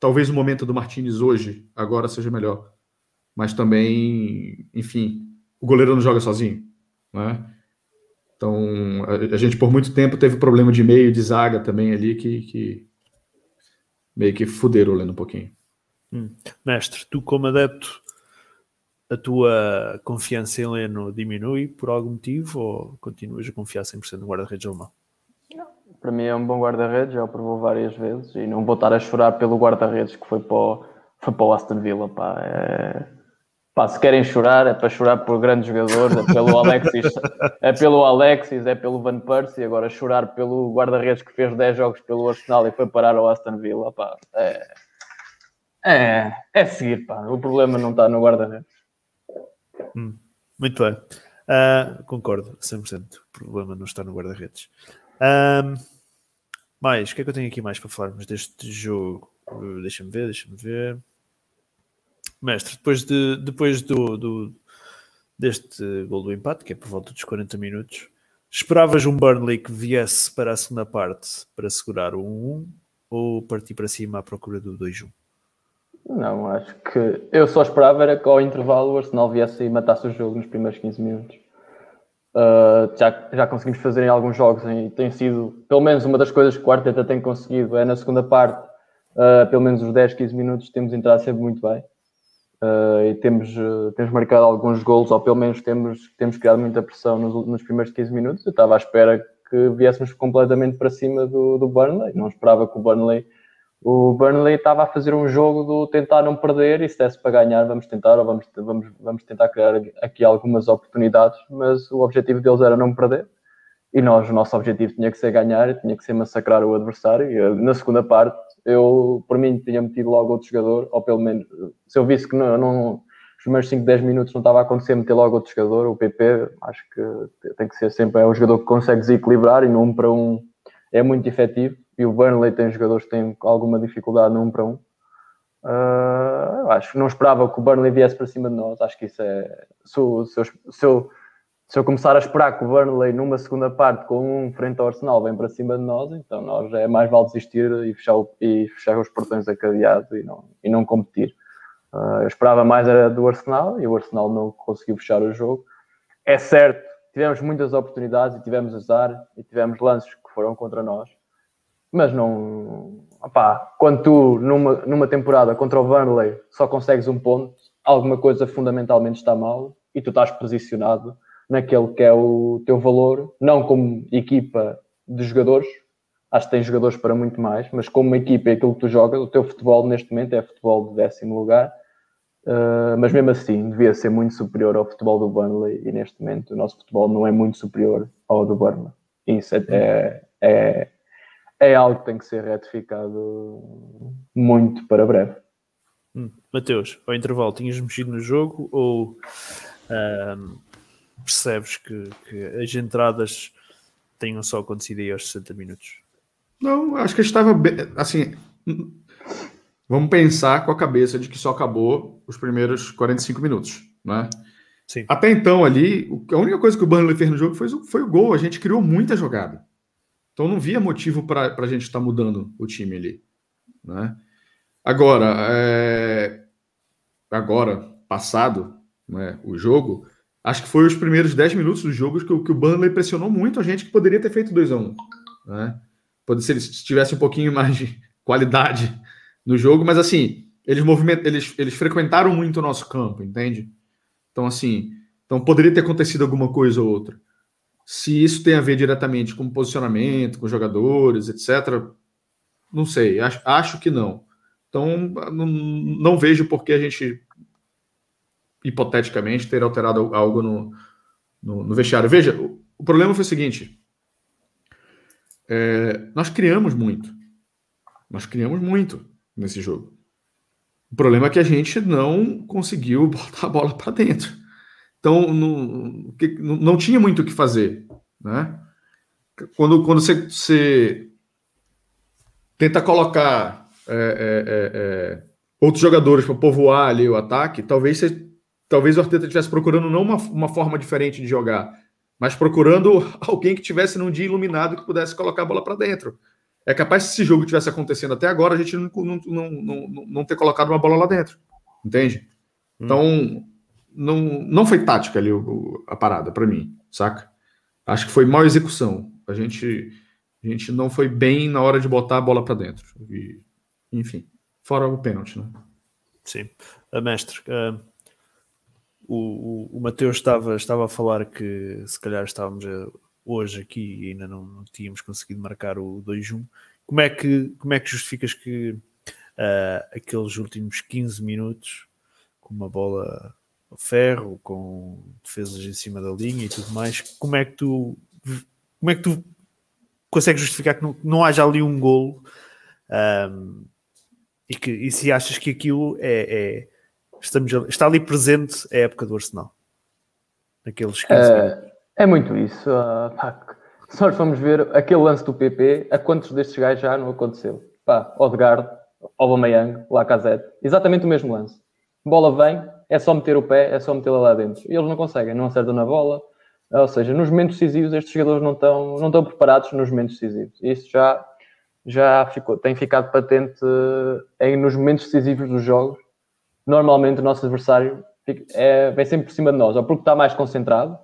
Talvez o momento do Martinez hoje, agora, seja melhor. Mas também, enfim, o goleiro não joga sozinho. Né? Então, a, a gente por muito tempo teve problema de meio, de zaga também ali, que, que meio que fuderam o um pouquinho. Hum. Mestre, tu como adepto, a tua confiança em Leno diminui por algum motivo ou continuas a confiar 100% no guarda-redes alemão? para mim é um bom guarda-redes, já o provou várias vezes e não vou estar a chorar pelo guarda-redes que foi para o, foi para o Aston Villa. Pá. É, pá, se querem chorar, é para chorar por grandes jogadores, é pelo <laughs> Alexis, é pelo Alexis, é pelo Van Persie, agora chorar pelo guarda-redes que fez 10 jogos pelo Arsenal e foi parar ao Aston Villa. Pá. É, é, é seguir, pá. o problema não está no guarda-redes. Hum, muito bem. Uh, concordo, 100%. O problema não está no guarda-redes. Um, mais, o que é que eu tenho aqui mais para falarmos deste jogo? Uh, deixa-me ver, deixa-me ver. Mestre, depois, de, depois do, do, deste gol do empate, que é por volta dos 40 minutos, esperavas um Burnley que viesse para a segunda parte para segurar o 1-1 ou partir para cima à procura do 2-1? Não, acho que eu só esperava era que ao intervalo o Arsenal viesse e matasse o jogo nos primeiros 15 minutos. Uh, já, já conseguimos fazer em alguns jogos e tem sido, pelo menos, uma das coisas que o Arteta tem conseguido é na segunda parte, uh, pelo menos os 10, 15 minutos, temos entrado sempre muito bem uh, e temos, temos marcado alguns gols, ou pelo menos temos, temos criado muita pressão nos, nos primeiros 15 minutos. Eu estava à espera que viéssemos completamente para cima do, do Burnley, não esperava que o Burnley o Burnley estava a fazer um jogo do tentar não perder e se desse para ganhar vamos tentar ou vamos, vamos, vamos tentar criar aqui algumas oportunidades, mas o objetivo deles era não perder. E nós, o nosso objetivo tinha que ser ganhar, tinha que ser massacrar o adversário. E na segunda parte eu, por mim, tinha metido logo outro jogador, ou pelo menos, se eu visse que não, não os primeiros 5, 10 minutos não estava a acontecer, meter logo outro jogador, o PP, acho que tem que ser sempre é um jogador que consegue desequilibrar e no 1 para 1 é muito efetivo e o Burnley tem jogadores que têm alguma dificuldade 1 para 1. Uh, acho que não esperava que o Burnley viesse para cima de nós. Acho que isso é. Se eu, se, eu, se, eu, se eu, começar a esperar que o Burnley, numa segunda parte, com um frente ao Arsenal, vem para cima de nós, então nós é mais vale desistir e fechar, o, e fechar os portões a cadeado e não, e não competir. Uh, eu esperava mais era do Arsenal e o Arsenal não conseguiu fechar o jogo. É certo, tivemos muitas oportunidades e tivemos azar e tivemos lances que foram contra nós mas não. Opá, quando tu, numa, numa temporada contra o Burnley, só consegues um ponto, alguma coisa fundamentalmente está mal e tu estás posicionado naquele que é o teu valor, não como equipa de jogadores, acho que tens jogadores para muito mais, mas como uma equipa e aquilo que tu jogas, o teu futebol neste momento é futebol de décimo lugar, uh, mas mesmo assim devia ser muito superior ao futebol do Burnley e neste momento o nosso futebol não é muito superior ao do Burnley. Isso é, é, é algo que tem que ser retificado muito para breve. Hum. Mateus, ao intervalo, tinhas mexido no jogo ou percebes que, que, as entradas tenham só acontecido aí aos 60 minutos? Não, acho que estava bem, assim. Vamos pensar com a cabeça de que só acabou os primeiros 45 minutos, né? Sim. Até então ali, a única coisa que o Burnley fez no jogo foi, foi o gol. A gente criou muita jogada. Então não via motivo para a gente estar tá mudando o time ali. Né? Agora, é... agora, passado né, o jogo, acho que foi os primeiros 10 minutos do jogo que, que o Burnley pressionou muito a gente que poderia ter feito 2 a 1 um, né? Pode ser se tivesse um pouquinho mais de qualidade no jogo, mas assim, eles moviment... eles, eles frequentaram muito o nosso campo, entende? Então, assim, então poderia ter acontecido alguma coisa ou outra. Se isso tem a ver diretamente com posicionamento, com jogadores, etc., não sei, acho, acho que não. Então, não, não vejo por que a gente, hipoteticamente, ter alterado algo no, no, no vestiário. Veja, o, o, problema foi o seguinte: é, nós criamos muito. Nós criamos muito nesse jogo. O problema é que a gente não conseguiu <laughs> botar a bola para dentro. Então, não, não tinha muito o que fazer. Né? Quando, quando você, você tenta colocar é, é, é, é outros jogadores para povoar ali o ataque, talvez, você, talvez o Arteta estivesse procurando não uma, uma forma diferente de jogar, mas procurando <laughs> alguém que tivesse num dia iluminado que pudesse colocar a bola para dentro. É capaz que esse jogo tivesse acontecendo até agora, a gente não, não, não, não, não ter colocado uma bola lá dentro. Entende? Hum. Não, não foi tática ali o, a parada para mim, saca? Acho que foi mal execução. A gente, a gente não foi bem na hora de botar a bola para dentro. E, enfim, fora o pênalti, né? Sim. Uh, mestre, uh, o, o, o Mateus estava, estava a falar que se calhar estávamos a, hoje aqui e ainda não, não, tínhamos conseguido marcar o 2-1. Como é que, como é que justificas que uh, aqueles últimos 15 minutos com uma bola ferro, com defesas em cima da linha e tudo mais, como é que tu como é que tu consegues justificar que não, não haja ali um golo um, e, que, e se achas que aquilo é, é estamos, está ali presente a época do Arsenal? Naqueles 15 é, é muito isso uh, pá, se nós formos ver aquele lance do PP a quantos destes gajos já não aconteceu? Pá, Odegaard, Aubameyang, Lacazette exatamente o mesmo lance. Bola vem, é só meter o pé, é só metê-la lá dentro. E eles não conseguem, não acertam na bola. Ou seja, nos momentos decisivos, estes jogadores não estão, não estão preparados nos momentos decisivos. Isso já, já ficou, tem ficado patente eh, em, nos momentos decisivos dos jogos. Normalmente o nosso adversário fica, é, vem sempre por cima de nós, ou porque está mais concentrado,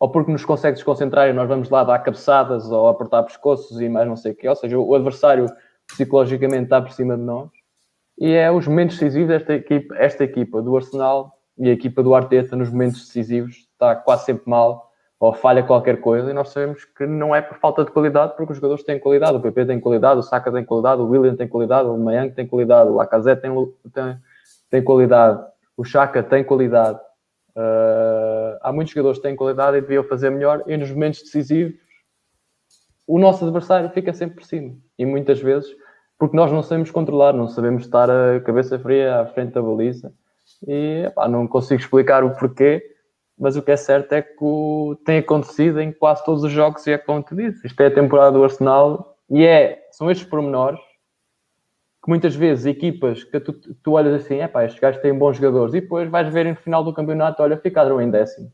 ou porque nos consegue desconcentrar e nós vamos lá dar cabeçadas ou apertar pescoços e mais não sei o quê. Ou seja, o adversário psicologicamente está por cima de nós e é os momentos decisivos desta equipa, esta equipa do Arsenal e a equipa do Arteta nos momentos decisivos. Está quase sempre mal ou falha qualquer coisa e nós sabemos que não é por falta de qualidade porque os jogadores têm qualidade, o PP tem qualidade, o Saka tem qualidade, o William tem qualidade, o Mayang tem qualidade, o Lacazette tem, tem, tem qualidade, o Chaka tem qualidade. Uh, há muitos jogadores que têm qualidade e deviam fazer melhor e nos momentos decisivos o nosso adversário fica sempre por cima. E muitas vezes porque nós não sabemos controlar, não sabemos estar a cabeça fria à frente da baliza e epá, não consigo explicar o porquê, mas o que é certo é que o, tem acontecido em quase todos os jogos e é como tu dizes, isto é a temporada do Arsenal e é, são estes pormenores que muitas vezes equipas que tu, tu olhas assim, é pá, estes gajos têm bons jogadores e depois vais ver no final do campeonato, olha, ficaram em décimo.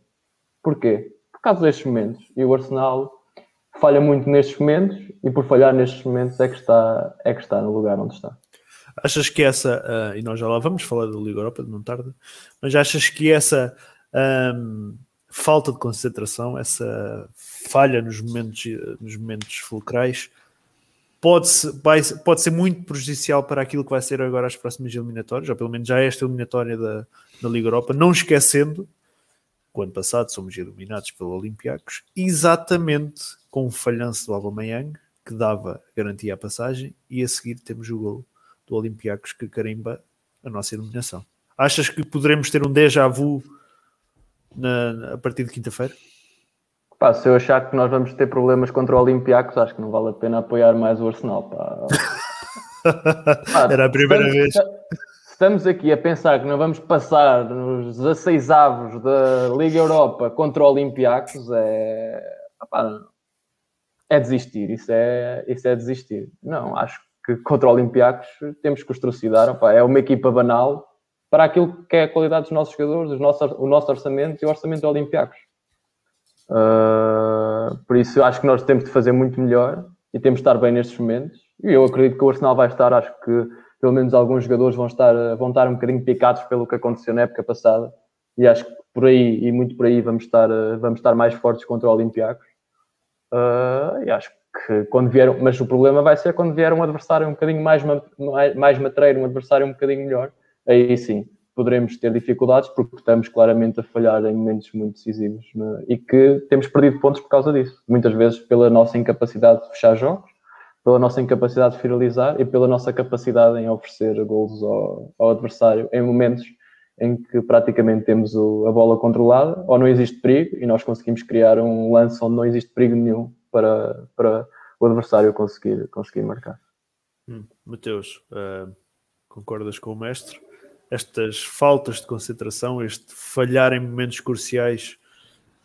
Porquê? Por causa destes momentos. E o Arsenal falha muito nestes momentos e por falhar nestes momentos é que está, é que está no lugar onde está. Achas que essa, uh, e nós já lá vamos falar da Liga Europa de não tarde, mas achas que essa um, falta de concentração, essa falha nos momentos, nos momentos fulcrais, pode, -se, vai, pode ser muito prejudicial para aquilo que vai ser agora as próximas eliminatórias, ou pelo menos já esta eliminatória da, da Liga Europa, não esquecendo que o ano passado somos eliminados pelo Olympiacos, exatamente com o falhanço do Aubameyang, que dava garantia à passagem, e a seguir temos o gol do Olympiacos que carimba a nossa eliminação. Achas que poderemos ter um déjà vu na, a partir de quinta-feira? Pá, se eu achar que nós vamos ter problemas contra o Olympiacos, acho que não vale a pena apoiar mais o Arsenal. Pá. pá, <laughs> Era a primeira vez estamos aqui a pensar que não vamos passar nos 16 avos da Liga Europa contra o Olympiacos, é, é desistir. Isso é, isso é desistir. Não, acho que contra o Olympiacos temos que os trucidar. é uma equipa banal para aquilo que é a qualidade dos nossos jogadores, o nosso orçamento e o orçamento do Olympiacos. Uh, por isso, acho que nós temos de fazer muito melhor e temos de estar bem nestes momentos. E eu acredito que o Arsenal vai estar, acho que pelo menos alguns jogadores vão estar, vão estar um bocadinho picados pelo que aconteceu na época passada. E acho que por aí, e muito por aí, vamos estar, vamos estar mais fortes contra o Olympiacos. Uh, e acho que quando vier, mas o problema vai ser quando vier um adversário um bocadinho mais, mais, mais matreiro, um adversário um bocadinho melhor, aí sim poderemos ter dificuldades porque estamos claramente a falhar em momentos muito decisivos né? e que temos perdido pontos por causa disso. Muitas vezes pela nossa incapacidade de fechar jogos, pela nossa incapacidade de finalizar e pela nossa capacidade em oferecer golos ao, ao adversário em momentos em que praticamente temos o, a bola controlada ou não existe perigo e nós conseguimos criar um lance onde não existe perigo nenhum para, para o adversário conseguir, conseguir marcar. Hum, Mateus, uh, concordas com o mestre? Estas faltas de concentração, este falhar em momentos cruciais,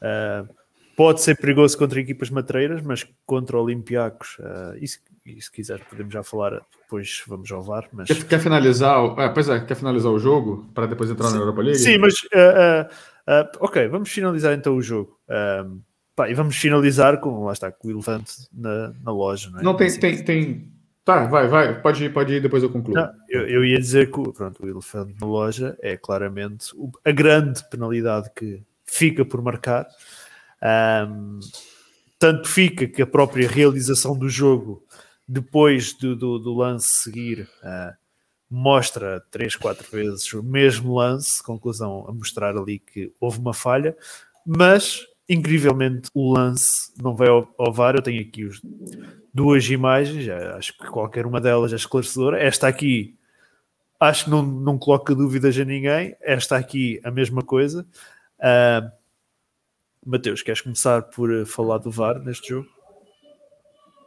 uh, pode ser perigoso contra equipas matreiras, mas contra Olympiacos, uh, isso, e se quiser podemos já falar, depois vamos ao VAR. Mas... Quer, quer finalizar, é, pois é, quer finalizar o jogo para depois entrar Sim. na Europa League? Sim, mas uh, uh, ok, vamos finalizar então o jogo. Um, pá, e vamos finalizar com, lá está, com o elefante na, na loja. Não, é? não tem, tem, tem. Tá, vai, vai, pode ir, pode ir, depois eu concluo. Não, eu, eu, ia dizer que pronto, o elefante na loja é claramente a grande penalidade que fica por marcar. Um, tanto fica que a própria realização do jogo depois do, do, do lance seguir uh, mostra três, quatro vezes o mesmo lance, conclusão a mostrar ali que houve uma falha, mas incrivelmente o lance não vai ao, ao VAR. Eu tenho aqui os, duas imagens, acho que qualquer uma delas é esclarecedora. Esta aqui acho que não, não coloca dúvidas a ninguém. Esta aqui a mesma coisa. Uh, Mateus, queres começar por falar do VAR neste jogo?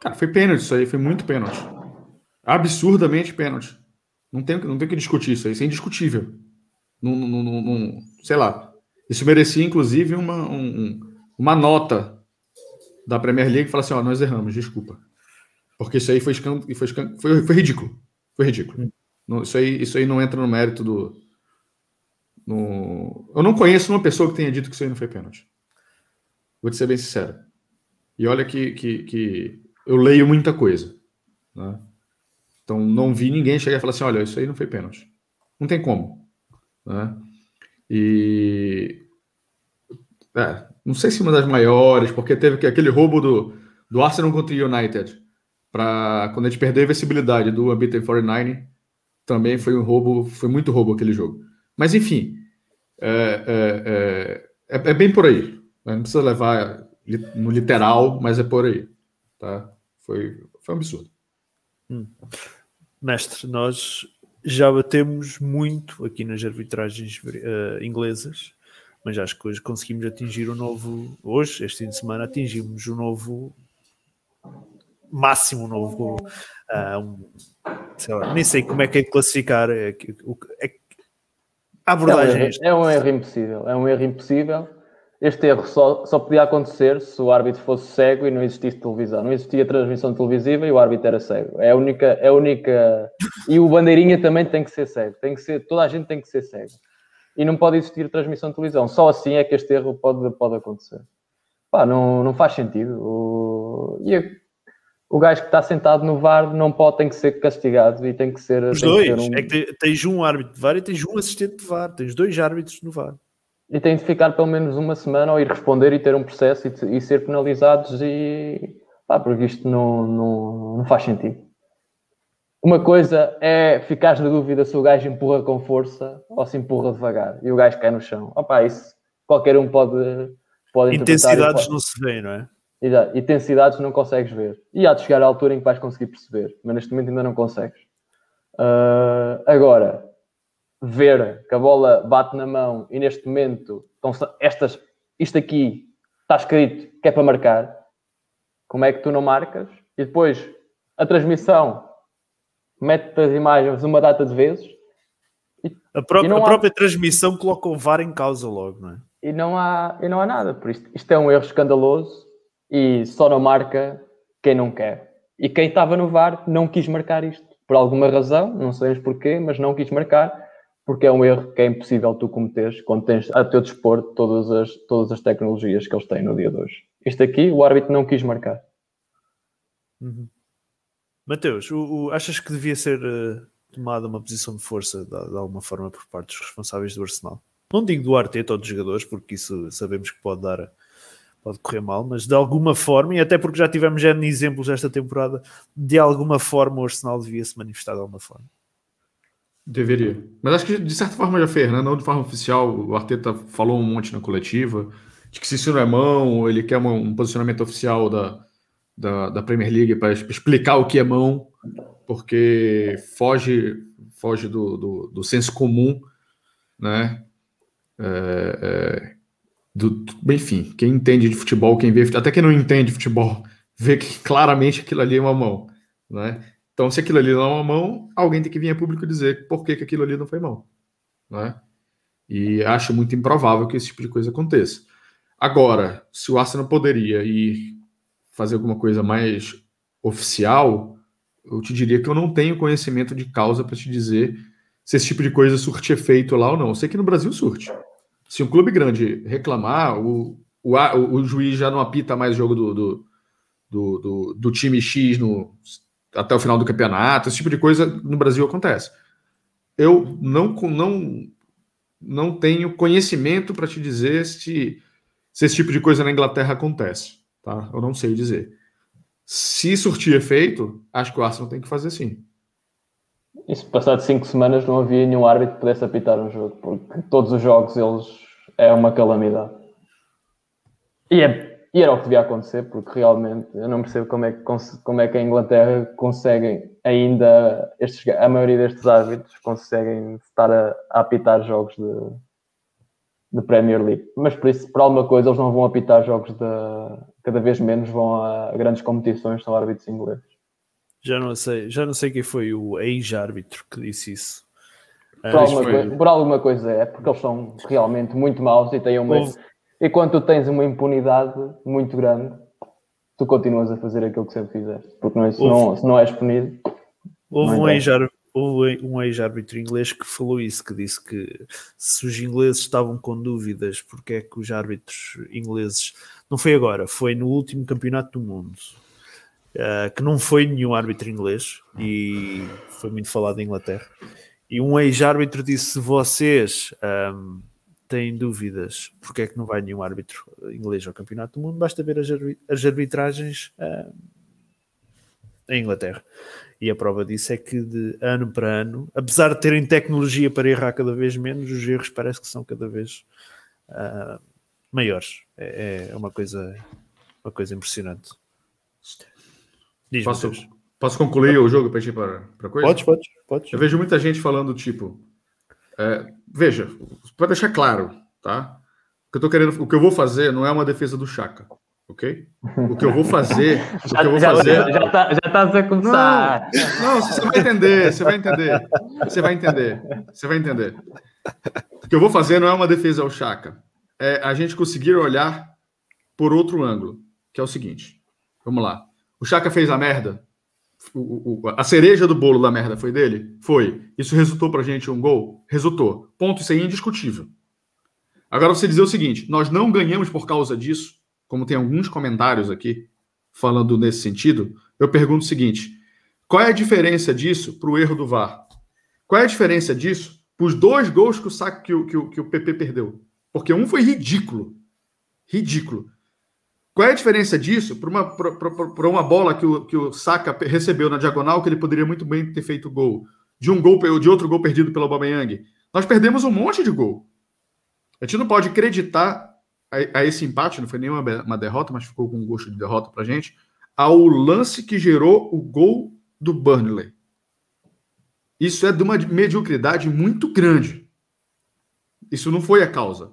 Cara, foi pênalti isso aí, foi muito pênalti. Absurdamente pênalti. Não tem, não tem que discutir isso aí, isso é indiscutível. Não, não, não, não sei lá. Isso merecia, inclusive, uma, um, uma nota da Premier League e falar assim: ó, nós erramos, desculpa. Porque isso aí foi, escândalo, foi, foi, foi ridículo. Foi ridículo. Hum. Isso, aí, isso aí não entra no mérito do. No... Eu não conheço uma pessoa que tenha dito que isso aí não foi pênalti. Vou te ser bem sincero. E olha que, que, que eu leio muita coisa. Né? Então não vi ninguém chegar e falar assim: olha, isso aí não foi pênalti. Não tem como. Né? E. É, não sei se uma das maiores, porque teve aquele roubo do, do Arsenal contra o United, para quando a gente perdeu a invencibilidade do Unbeaten 49, também foi um roubo, foi muito roubo aquele jogo. Mas enfim, é, é, é, é bem por aí. Não precisa levar no literal, mas é por aí. Tá? Foi, foi um absurdo. Hum. Mestre, nós já batemos muito aqui nas arbitragens uh, inglesas, mas acho que hoje conseguimos atingir o um novo. Hoje, este fim de semana, atingimos o um novo máximo, um novo. Uh, um, sei lá, nem sei como é que é de classificar. É, é, a abordagem é um, erro, é um erro impossível. É um erro impossível. Este erro só, só podia acontecer se o árbitro fosse cego e não existisse televisão. Não existia transmissão televisiva e o árbitro era cego. É a única. É a única... E o bandeirinha também tem que ser cego. Tem que ser, toda a gente tem que ser cego. E não pode existir transmissão de televisão. Só assim é que este erro pode, pode acontecer. Pá, não, não faz sentido. O, e o gajo que está sentado no VAR não pode, tem que ser castigado e tem que ser. Os dois. Um... É que tens um árbitro de VAR e tens um assistente de VAR. Tens dois árbitros no VAR e tem de ficar pelo menos uma semana ou ir responder e ter um processo e, e ser penalizados e pá, porque isto não, não, não, faz sentido. Uma coisa é ficar na dúvida se o gajo empurra com força ou se empurra devagar e o gajo cai no chão. Opa, isso qualquer um pode, pode Intensidades pode... não se vê, não é? Exato. Intensidades não consegues ver. E há de chegar à altura em que vais conseguir perceber, mas neste momento ainda não consegues. Uh, agora, ver que a bola bate na mão e neste momento estão estas, isto aqui está escrito que é para marcar, como é que tu não marcas? E depois a transmissão mete as imagens uma data de vezes. E, a, própria, a própria transmissão coloca o VAR em causa logo, não é? E não há, e não há nada, por isto. Isto é um erro escandaloso e só não marca quem não quer. E quem estava no VAR não quis marcar isto. Por alguma razão, não sabemos porquê, mas não quis marcar porque é um erro que é impossível tu cometeres quando tens a teu dispor todas as, todas as tecnologias que eles têm no dia de hoje. Isto aqui, o árbitro não quis marcar. Uhum. Mateus, o, o, achas que devia ser uh, tomada uma posição de força de, de, alguma forma por parte dos responsáveis do Arsenal? Não digo do Arteta ou dos jogadores, porque isso sabemos que pode dar pode correr mal, mas de alguma forma, e até porque já tivemos já exemplos esta temporada, de alguma forma o Arsenal devia se manifestar de alguma forma. Deveria. Mas acho que de certa forma já fez, né? Não de forma oficial. O Arteta falou um monte na coletiva de que se isso não é mão, ele quer um posicionamento oficial da, da, da Premier League para explicar o que é mão, porque foge foge do, do, do senso comum, né? É, é, do, enfim, quem entende de futebol, quem vê, até quem não entende de futebol, vê que claramente aquilo ali é uma mão, né? Então, se aquilo ali não é uma mão, alguém tem que vir a público dizer por que, que aquilo ali não foi mão. Né? E acho muito improvável que esse tipo de coisa aconteça. Agora, se o Arsenal poderia ir fazer alguma coisa mais oficial, eu te diria que eu não tenho conhecimento de causa para te dizer se esse tipo de coisa surte efeito lá ou não. Eu sei que no Brasil surte. Se um clube grande reclamar, o, o, o juiz já não apita mais jogo do, do, do, do, do time X no até o final do campeonato, esse tipo de coisa no Brasil acontece. Eu não, não, não tenho conhecimento para te dizer se, se esse tipo de coisa na Inglaterra acontece. Tá? Eu não sei dizer. Se surtir efeito, acho que o Arsenal tem que fazer sim. Se passado cinco semanas não havia nenhum árbitro que pudesse apitar um jogo, porque todos os jogos eles é uma calamidade. E é e era o que devia acontecer, porque realmente eu não percebo como é que, como é que a Inglaterra conseguem ainda, estes, a maioria destes árbitros conseguem estar a, a apitar jogos de, de Premier League. Mas por isso, por alguma coisa, eles não vão apitar jogos de. cada vez menos vão a grandes competições, são árbitros ingleses. Já não sei, já não sei quem foi o ex-árbitro que disse isso. Por, alguma foi... coisa, por alguma coisa é, porque eles são realmente muito maus e têm uma. Houve e quando tu tens uma impunidade muito grande, tu continuas a fazer aquilo que sempre fizeste. Porque não, é, se, não, se não és punido. Houve um ex-árbitro um ex-árbitro inglês que falou isso, que disse que se os ingleses estavam com dúvidas porque é que os árbitros ingleses, não foi agora, foi no último campeonato do mundo, uh, que não foi nenhum árbitro inglês e foi muito falado em Inglaterra. E um ex-árbitro disse: se vocês um, têm dúvidas porque é que não vai nenhum árbitro inglês ao Campeonato do Mundo, basta ver as, arbitragens uh, em Inglaterra. E a prova disso é que de ano para ano, apesar de terem tecnologia para errar cada vez menos, os erros parece que são cada vez uh, maiores. É, é, uma coisa, uma coisa impressionante. Posso, posso concluir o jogo para ir para, para coisa? Podes, podes, podes. Eu vejo muita gente falando tipo é, veja, para deixar claro, tá? O que eu tô querendo, o que eu vou fazer não é uma defesa do Chaka, ok? O que eu vou fazer, já, <laughs> o que eu vou já, fazer. Já, tá, já tá. Não, não, você vai entender, você vai entender, você vai entender, você vai entender. O que eu vou fazer não é uma defesa ao Chaka, é a gente conseguir olhar por outro ângulo, que é o seguinte. Vamos lá. O Chaka fez a merda, o, o, a cereja do bolo da merda foi dele? Foi. Isso resultou pra gente um gol? Resultou. Ponto, isso aí é indiscutível. Agora você dizer o seguinte: nós não ganhamos por causa disso, como tem alguns comentários aqui falando nesse sentido. Eu pergunto o seguinte: qual é a diferença disso para o erro do VAR? Qual é a diferença disso para os dois gols que o, saco, que, o, que, o, que o PP perdeu? Porque um foi ridículo. Ridículo. Qual é a diferença disso para uma, uma bola que o, que o Saka recebeu na diagonal, que ele poderia muito bem ter feito gol, de um gol de outro gol perdido pelo Aubameyang? Nós perdemos um monte de gol. A gente não pode acreditar a, a esse empate, não foi nenhuma uma derrota, mas ficou com um gosto de derrota para gente, ao lance que gerou o gol do Burnley. Isso é de uma mediocridade muito grande. Isso não foi a causa.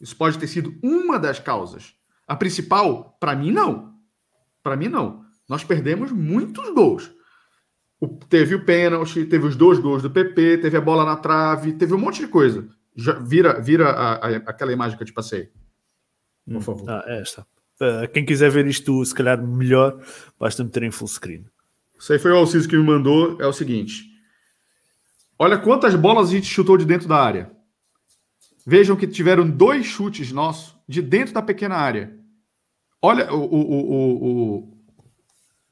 Isso pode ter sido uma das causas. A principal, para mim, não. Para mim, não. Nós perdemos muitos gols. O, teve o pênalti, teve os dois gols do PP, teve a bola na trave, teve um monte de coisa. Já, vira vira a, a, aquela imagem que eu te passei. Por hum. favor. Ah, é esta. Uh, quem quiser ver isto, se calhar melhor, basta meter em full screen. Isso aí foi o Alciso que me mandou. É o seguinte: olha quantas bolas a gente chutou de dentro da área. Vejam que tiveram dois chutes nossos de dentro da pequena área. Olha, o, o, o,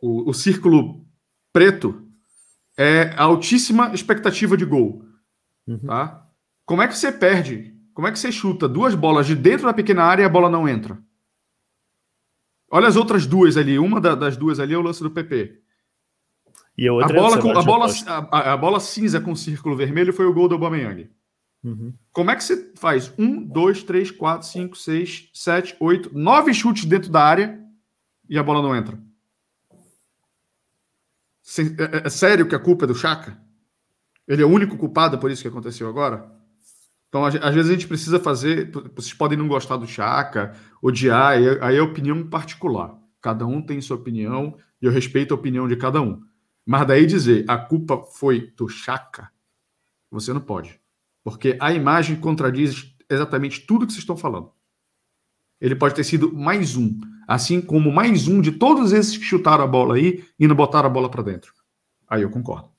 o, o círculo preto é a altíssima expectativa de gol. Uhum. Tá? Como é que você perde? Como é que você chuta duas bolas de dentro da pequena área e a bola não entra? Olha as outras duas ali. Uma da- das duas ali é o lance do PP. E a A outra é bola, o com, a, bola, a, a- a bola cinza com círculo vermelho foi o gol do Aubameyang. Uhum. Como é que você faz? Um, dois, três, quatro, cinco, seis, sete, oito, nove chutes dentro da área e a bola não entra? É, é- é sério que a culpa é do Chaka? Ele é o único culpado por isso que aconteceu agora? Então, às vezes a gente precisa fazer. Vocês podem não gostar do Chaka, odiar, aí é opinião particular. Cada um tem sua opinião e eu respeito a opinião de cada um. Mas daí dizer a culpa foi do Chaka, você não pode. Porque a imagem contradiz exatamente tudo que vocês estão falando. Ele pode ter sido mais um, assim como mais um de todos esses que chutaram a bola aí e não botaram a bola para dentro. Aí eu concordo.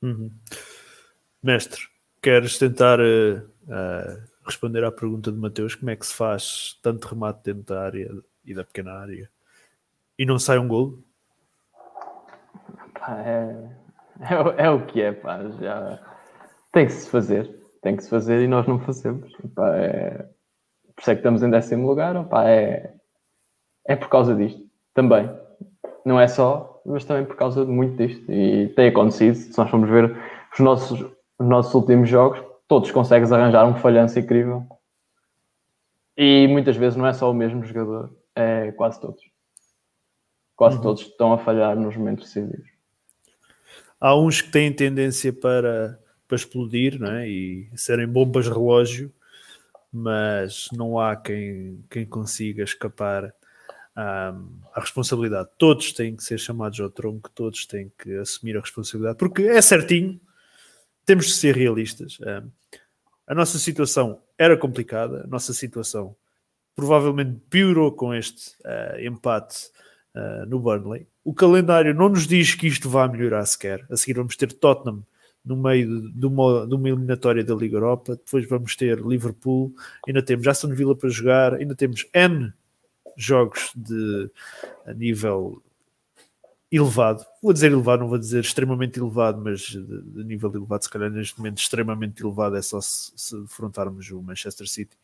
Uhum. Mestre, queres tentar eh, eh, responder à pergunta de Mateus? Como é que se faz tanto remate dentro da área e da pequena área e não sai um golo? Pá, é, <laughs> é, o- é o que é, pá. Já tem que se fazer. Tem que se fazer e nós não fazemos. É, por isso é que estamos em décimo lugar. É, é por causa disto. Também. Não é só, mas também por causa de muito disto. E tem acontecido. Se nós formos ver os nossos, os nossos últimos jogos, todos consegues arranjar um falhanço incrível. E muitas vezes não é só o mesmo jogador, é quase todos. Quase todos estão a falhar nos momentos decisivos. Há uns que têm tendência para, para explodir não é? e serem bombas relógio, mas não há quem, quem consiga escapar ahm, à responsabilidade. Todos têm que ser chamados ao tronco, todos têm que assumir a responsabilidade, porque é certinho, temos de ser realistas. A nossa situação era complicada, a nossa situação provavelmente piorou com este ah, empate ah, no Burnley. O calendário não nos diz que isto vá melhorar sequer. A seguir vamos ter Tottenham no meio de, uma, de uma eliminatória da Liga Europa, depois vamos ter Liverpool, ainda temos Aston Villa para jogar, ainda temos N jogos de a nível elevado. Vou dizer elevado, não vou dizer extremamente elevado, mas de, de nível elevado, se calhar neste momento extremamente elevado é só se, se defrontarmos o Manchester City,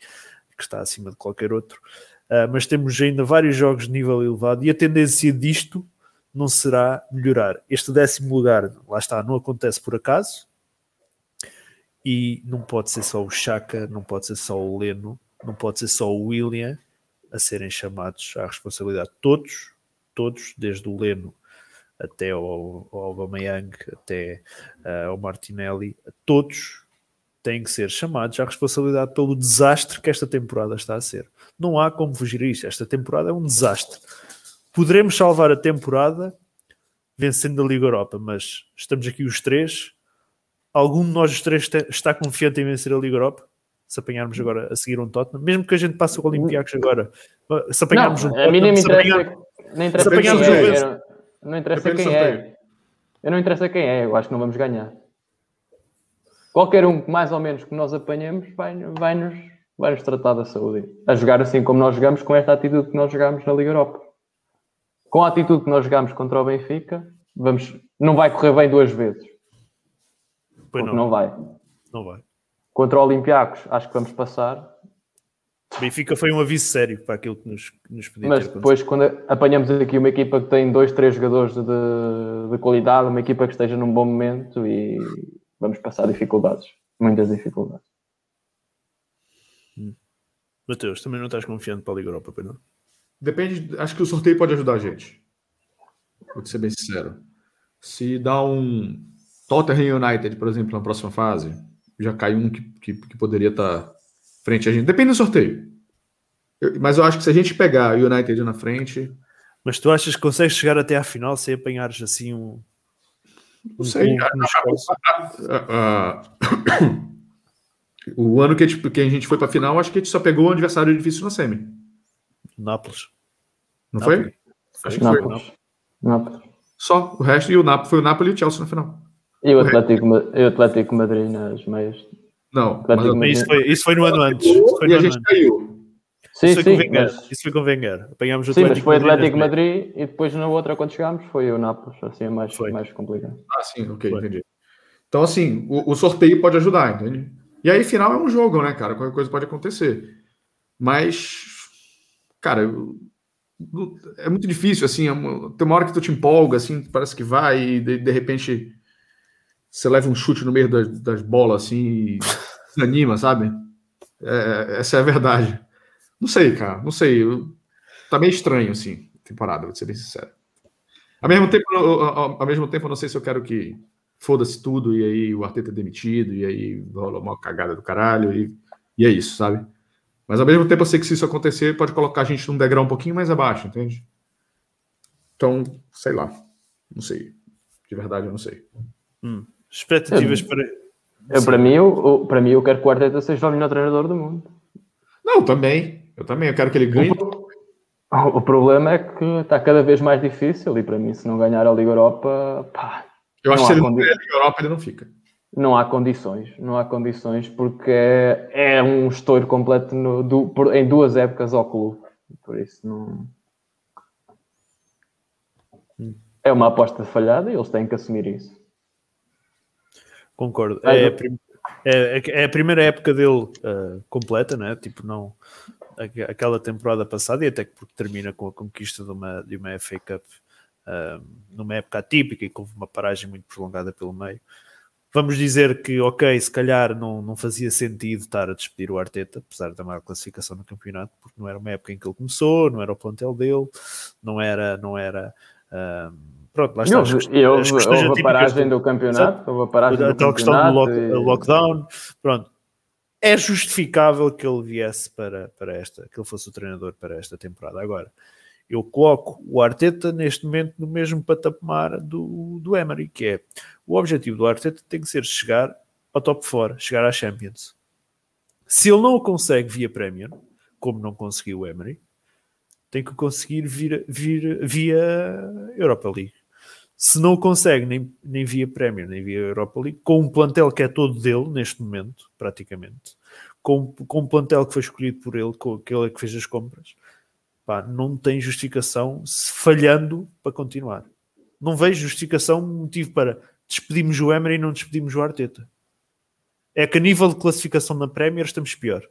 que está acima de qualquer outro. Uh, mas temos ainda vários jogos de nível elevado e a tendência disto não será melhorar. Este décimo lugar, lá está, não acontece por acaso e não pode ser só o Chaka, não pode ser só o Leno, não pode ser só o William a serem chamados à responsabilidade. Todos, todos, desde o Leno até ao, ao Aubameyang, até uh, ao Martinelli, todos têm que ser chamados à responsabilidade pelo desastre que esta temporada está a ser. Não há como fugir a isto. Esta temporada é um desastre. Poderemos salvar a temporada vencendo a Liga Europa, mas estamos aqui os três. Algum de nós os três está confiante em vencer a Liga Europa? Se apanharmos agora a seguir um Tottenham, mesmo que a gente passe o Olympiacos agora, se apanharmos não, um a mim nem me Tottenham, interessa, apanhar- nem interessa quem é. não, não interessa quem é. Eu não interessa quem é, eu acho que não vamos ganhar. Qualquer um que mais ou menos que nós apanhemos vai, vai, nos, vai nos tratar da saúde. A jogar assim como nós jogamos, com esta atitude que nós jogamos na Liga Europa. Com a atitude que nós jogamos contra o Benfica, vamos, não vai correr bem duas vezes. Pois não, não vai. não vai. Contra o Olympiacos, acho que vamos passar. Benfica foi um aviso sério para aquilo que nos, nos podia Mas depois, quando apanhamos aqui uma equipa que tem dois, três jogadores de, de qualidade, uma equipa que esteja num bom momento e vamos passar dificuldades. Muitas dificuldades. acontecido. Mateus, também não estás confiante para a Liga Europa, pois não? Depende, acho que o sorteio pode ajudar a gente. Vou ser bem sincero. Se dá um Tottenham United, por exemplo, na próxima fase, já cai um que, que, que poderia estar frente a gente. Depende do sorteio. Eu- mas eu acho que se a gente pegar o United na frente, Mas tu achas que consegues chegar até à final sem apanhares assim um. não sei. Ah, <coughs> ah, o ano que a, gente, que a gente foi para a final, acho que a gente só pegou um adversário difícil na semi. Nápoles. Não Nápoles. foi? Acho que foi. Nápoles. Nápoles. Só. O resto e o Napoli foi o Napoli e o Chelsea na final. E o Atlético, e o Atlético Madrid nas meias. Não. Atlético mas- isso foi, isso foi no ano antes. Isso foi e no a gente antes. caiu. Sim, isso, foi sim, mas, isso foi com Wenger. Apanhámos o sim, mas foi Atlético neste Madrid e depois na outra, quando chegámos, foi o Nápoles. Assim é mais, Foi. mais complicado. Ah, sim, ok, Foi. entendi. Então, assim, o, o sorteio pode ajudar, entende? E aí, final é um jogo, né, cara? Qualquer coisa pode acontecer. Mas, cara, eu- é muito difícil, assim. é uma- tem uma hora que tu te empolga, assim, parece que vai, e de, de repente você leva um chute no meio das, das bolas, assim, e <laughs> desanima, sabe? É, essa é a verdade. Não sei, cara, não sei. eu- Tá meio estranho, assim, a temporada, vou ser bem sincero. Ao mesmo tempo, eu- ao, ao mesmo tempo, eu não sei se eu quero que foda-se tudo e aí o Arteta é demitido e aí rola uma cagada do caralho e, e é isso, sabe? Mas ao mesmo tempo eu sei que se isso acontecer pode colocar a gente num degrau um pouquinho mais abaixo, entende? Então, sei lá. Não sei. De verdade, eu não sei. Expectativas para. Eu, para, mim, eu, eu- para mim, eu quero que o Arteta seja o melhor treinador do mundo. Não, também. Eu também. Eu quero que ele ganhe. O, o problema é que está cada vez mais difícil e para mim, se não ganhar a Liga Europa, pá, Eu acho que se ele não ganhar a Liga Europa, ele não fica. Não há condições. Não há condições porque é, é um estouro completo no- do- por- em duas épocas ao clube. Por isso, não. É uma aposta falhada e eles têm que assumir isso. Concordo. É, a prim- é- é a primeira época dele ah, completa, né? Tipo, não. aque- Aquela temporada passada, e até que porque termina com a conquista de uma, de uma FA Cup ah, numa época atípica e com uma paragem muito prolongada pelo meio. Vamos dizer que, ok, se calhar não, não fazia sentido estar a despedir o Arteta, apesar da maior classificação no campeonato, porque não era uma época em que ele começou, não era o plantel dele, não era. Não era pronto, lá está. houve, as- e houve- as houve a paragem do- campeonato. Houve a paragem a do tal questão do lock- e- lockdown, pronto. É justificável que ele viesse para, para esta, que ele fosse o treinador para esta temporada. Agora, eu coloco o Arteta neste momento no mesmo patamar do, do Emery, que é o objetivo do Arteta tem que ser chegar ao top 4, chegar à Champions. Se ele não o consegue via Premier, como não conseguiu o Emery, tem que conseguir vir, vir, via Europa League se não consegue nem, nem via Premier, nem via Europa League, com um plantel que é todo dele neste momento, praticamente, com, com um plantel que foi escolhido por ele, com aquele que fez as compras, pá, não tem justificação se falhando para continuar. Não vejo justificação, motivo para despedimos o Emery e não despedimos o Arteta. É que a nível de classificação na Premier estamos pior.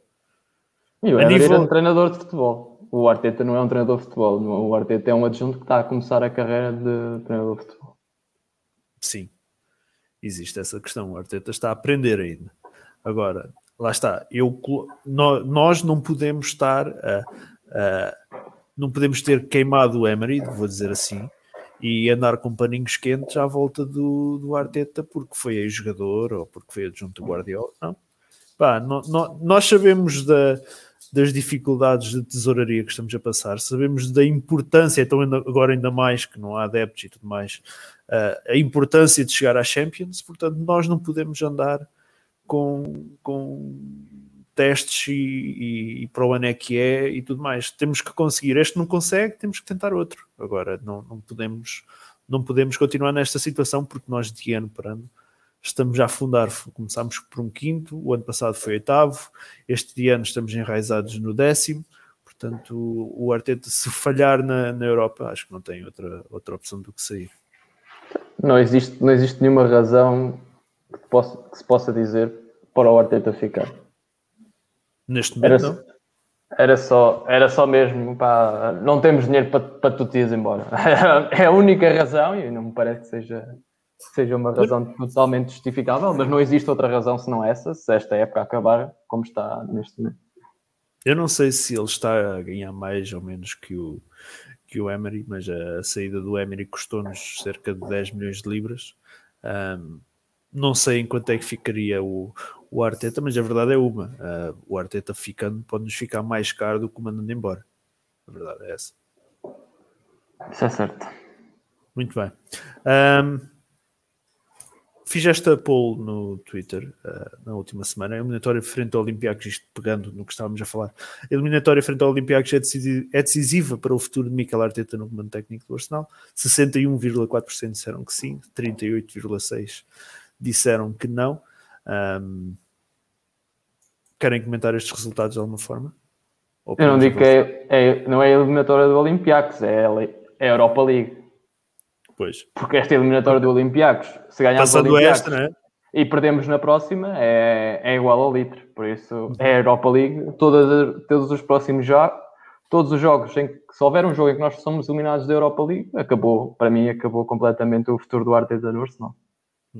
E o A Emery nível- era um treinador de futebol. O Arteta não é um treinador de futebol. O Arteta é um adjunto que está a começar a carreira de treinador de futebol. Sim, existe essa questão. O Arteta está a aprender ainda. Agora, lá está. Eu, nós não podemos estar a, a- não podemos ter queimado o Emery, vou dizer assim, e andar com paninhos quentes à volta do, do Arteta porque foi aí jogador ou porque foi adjunto do Guardiola. Não. Pá, nó- nó- nós sabemos da, das dificuldades de tesouraria que estamos a passar, sabemos da importância, então ainda- agora ainda mais que não há adeptos e tudo mais, ah, a importância de chegar à Champions, portanto nós não podemos andar com, com testes e, e, e para o ano é que é e tudo mais. Temos que conseguir. Este não consegue, temos que tentar outro. Agora não, não podemos não podemos continuar nesta situação porque nós de ano para ano estamos a afundar. Começámos por um quinto, o ano passado foi oitavo, este ano estamos enraizados no décimo. Portanto, o Arteta, se falhar na, na Europa, acho que não tem outra, outra opção do que sair. Não existe, não existe nenhuma razão que, possa- que se possa dizer para o Arteta ficar. Neste Era, momento, não. era, só, era só mesmo, pá, não temos dinheiro para, para tu te ires embora. <laughs> É a única razão e não me parece que seja, que seja uma razão totalmente justificável, mas não existe outra razão senão essa, se esta época acabar como está neste momento. Eu não sei se ele está a ganhar mais ou menos que o, que o Emery, mas a saída do Emery custou-nos cerca de 10 milhões de libras. Ahm, não sei em quanto é que ficaria o, o Arteta, mas a verdade é uma: ah, o Arteta ficando pode-nos ficar mais caro do que o mandando embora. A verdade é essa. Isso é certo. Muito bem. Ahm, fiz esta poll no Twitter ah, na última semana. A eliminatória frente ao Olympiacos, isto pegando no que estávamos a falar. A eliminatória frente ao Olympiacos é decisi- é decisiva para o futuro de Mikel Arteta no comando técnico do Arsenal. 61,4% disseram que sim, 38,6% disseram que não. Ahm, querem comentar estes resultados de alguma forma? Ou Eu não digo que é, é- não é a eliminatória do Olympiacos, é a, é a Europa League. Pois. Porque esta é a eliminatória do Olympiacos, se ganharmos Passando esta, né? e perdemos na próxima, é, é igual ao litro. Por isso, é a Europa League. Todas, todos os próximos jogos, todos os jogos em que, se houver um jogo em que nós somos eliminados da Europa League, acabou, para mim, acabou completamente o futuro do Arteta no Arsenal.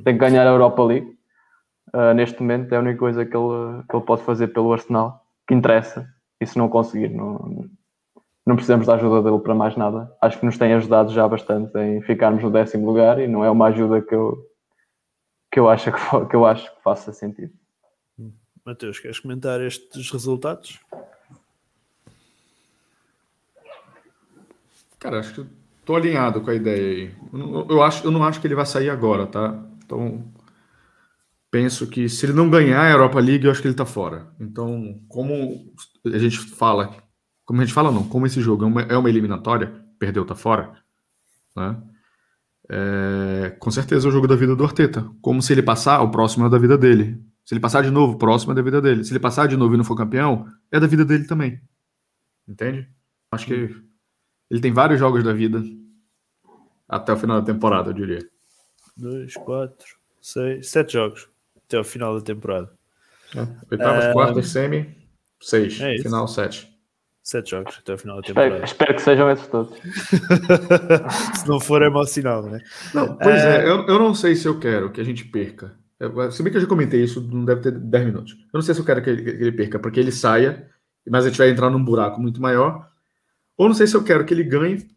Tem que ganhar a Europa League. Ah, neste momento é a única coisa que ele, que ele pode fazer pelo Arsenal que interessa. E se não conseguir, não, não precisamos da ajuda dele para mais nada. Acho que nos tem ajudado já bastante em ficarmos no décimo lugar e não é uma ajuda que eu, que eu, acho, que, que eu acho que faça sentido. Mateus, queres comentar estes resultados? Cara, acho que tô alinhado com a ideia aí. Eu, não- eu acho, eu não acho que ele vai sair agora, tá? Então, penso que se ele não ganhar a Europa League, eu acho que ele tá fora. Então, como a gente fala, como a gente fala não, como esse jogo é uma, é uma eliminatória, perdeu, tá fora, né? É, com certeza é o jogo da vida do Arteta. Como se ele passar, o próximo é da vida dele. Se ele passar de novo, o próximo é da vida dele. Se ele passar de novo e não for campeão, é da vida dele também. Entende? Acho que ele tem vários jogos da vida até o final da temporada, eu diria. Dois, quatro, seis, sete jogos até ao final da temporada. Oitavas, quartas, semi, seis. É final, sete. Sete jogos até ao final da Espero, temporada. espero que sejam esses todos. <laughs> Se não for, é mau sinal, né? Não, pois é, eu, eu não sei se eu quero que a gente perca. Eu- se bem que eu já comentei isso, não deve ter 10 minutos. Eu não sei se eu quero que ele, que ele perca, porque ele saia, mas a gente vai entrar num buraco muito maior. Ou não sei se eu quero que ele ganhe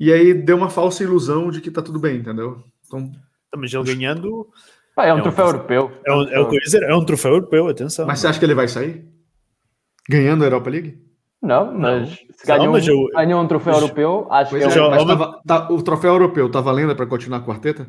e aí dê uma falsa ilusão de que tá tudo bem, entendeu? Então, Mas ele ganhando Pá, é um É um troféu troféu. europeu. é, um, é, dizer, é um troféu europeu, atenção. mas você acha que ele vai sair? Ganhando a Europa League? Não, mas se Não, ganhou, mas um, eu- ganhou um troféu mas- europeu, acho que é, é já- um, mas ó, tá tá- o troféu europeu tá valendo para continuar com a quarteta?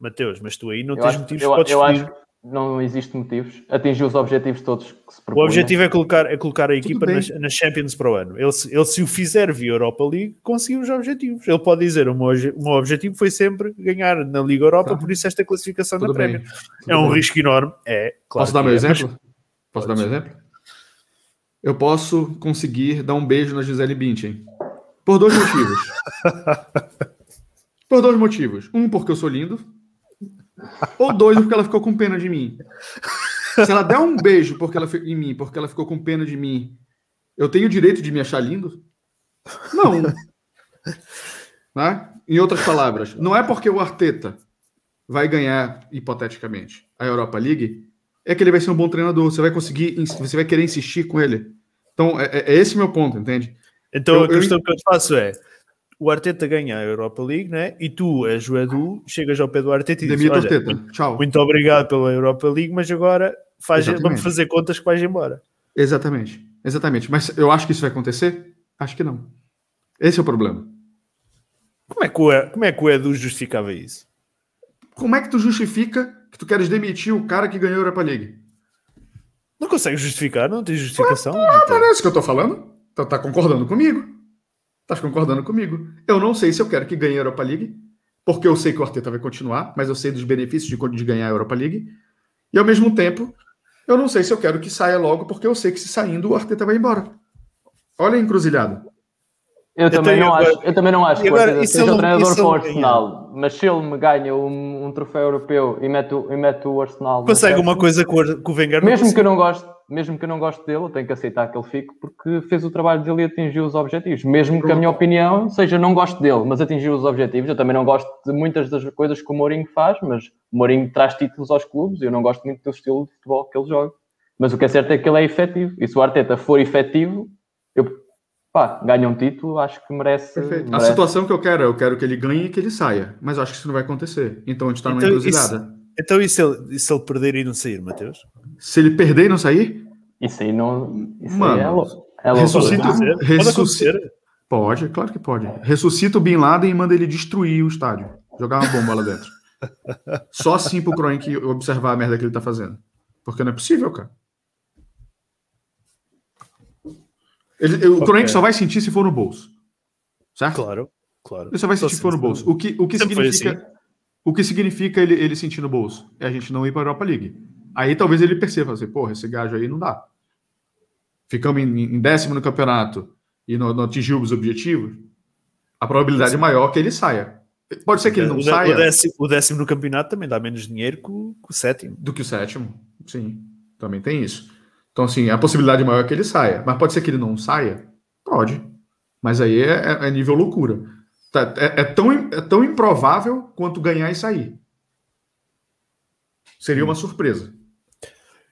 Mateus, mas tu aí não eu tens acho, motivos eu, para eu acho não existe motivos. Atingiu os objetivos todos que se O propunha. objetivo é colocar, é colocar a equipa bem. nas, nas Champions para o ano. Ele, se- ele, se o fizer via Europa League, conseguiu os objetivos. Ele pode dizer: o meu, o meu objetivo foi sempre ganhar na Liga Europa, Claro. por isso esta classificação Tudo na. Tudo É um bem. risco enorme. É, claro. Posso dar meu é, mas- exemplo? Posso dar Pode. meu exemplo? Eu posso conseguir dar um beijo na Gisele Bündchen. Por dois motivos. <laughs> Por dois motivos. Um, porque eu sou lindo. Ou dois, porque ela ficou com pena de mim. Se ela der um beijo porque ela em mim, porque ela ficou com pena de mim, eu tenho o direito de me achar lindo? Não. Né? Em outras palavras, não é porque o Arteta vai ganhar, hipoteticamente, a Europa League, é que ele vai ser um bom treinador. Você vai conseguir, você vai querer insistir com ele. Então, é, é- é esse meu ponto, entende? Então Eu- a eu- questão que eu te faço é: o Arteta ganha a Europa League, né? E tu, és o Edu, chegas ao pé do Arteta e dizes: Arteta. Tchau. muito obrigado pela Europa League, mas agora faz, Exatamente. vamos fazer contas que vais embora. Exatamente. Exatamente. Mas eu acho que isso vai acontecer? Acho que não. Esse é o problema. Como é que o, como é que o Edu justificava isso? Como é que tu justifica que tu queres demitir o cara que ganhou a Europa League? Não consegue justificar, não tem justificação. Ah, não é isso que eu tô falando? Tá, tá concordando comigo? Tá concordando comigo? Eu não sei se eu quero que ganhe a Europa League, porque eu sei que o Arteta vai continuar, mas eu sei dos benefícios de, de ganhar a Europa League. E ao mesmo tempo, eu não sei se eu quero que saia logo, porque eu sei que se saindo o Arteta vai embora. Olha a encruzilhada. Eu, também não acho, eu também não acho que agora, seja não- treinador para o Arsenal, mas se ele me ganha um, um troféu europeu e mete, o- e mete o Arsenal. Consegue uma coisa que o, que o Wenger não Mesmo que eu não goste, mesmo que eu não goste dele, eu tenho que aceitar que ele fique porque fez o trabalho dele e atingiu os objetivos. Mesmo que a minha opinião seja não gosto dele, mas atingiu os objetivos. Eu também não gosto de muitas das coisas que o Mourinho faz, mas o Mourinho traz títulos aos clubes e eu não gosto muito do estilo de futebol que ele joga. Mas o que é certo é que ele é efetivo. E se o Arteta for efetivo, eu pá, ganha um título, acho que merece. Perfeito. A merece. situação que eu quero é eu quero que ele ganhe e que ele saia. Mas acho que isso não vai acontecer. Então a gente tá numa Então, encruzilhada. Então e se, ele, e se ele perder e não sair, Mateus? Se ele perder e não sair, Isso aí não. Isso Mano, aí é louco. É louco. ressuscita- Pode ressuscita- pode, claro que pode. Ressuscita o Bin Laden e manda ele destruir o estádio. Jogar uma bomba lá dentro. Só assim pro Kroenke observar a merda que ele tá fazendo. Porque não é possível, cara. Ele- o Ok. Kroenke só vai sentir se for no bolso. Certo? Claro, claro. Ele só vai sentir se for no bolso. O que, o que Sempre significa, assim. o que significa ele, ele sentir no bolso? É a gente não ir para a Europa League. Aí talvez ele perceba, assim, porra, esse gajo aí não dá. ficamos em, em décimo no campeonato e não, não atingimos os objetivos, a probabilidade é maior que ele saia. Pode ser que ele não o, saia. O décimo, o décimo, no campeonato também dá menos dinheiro que o, que o, sétimo. Do que o sétimo, sim. Também tem isso. Então, assim, a possibilidade maior é que ele saia. Mas pode ser que ele não saia? Pode. Mas aí é, é, é nível loucura. Tá, é, é, tão, é tão improvável quanto ganhar e sair. Seria uma surpresa.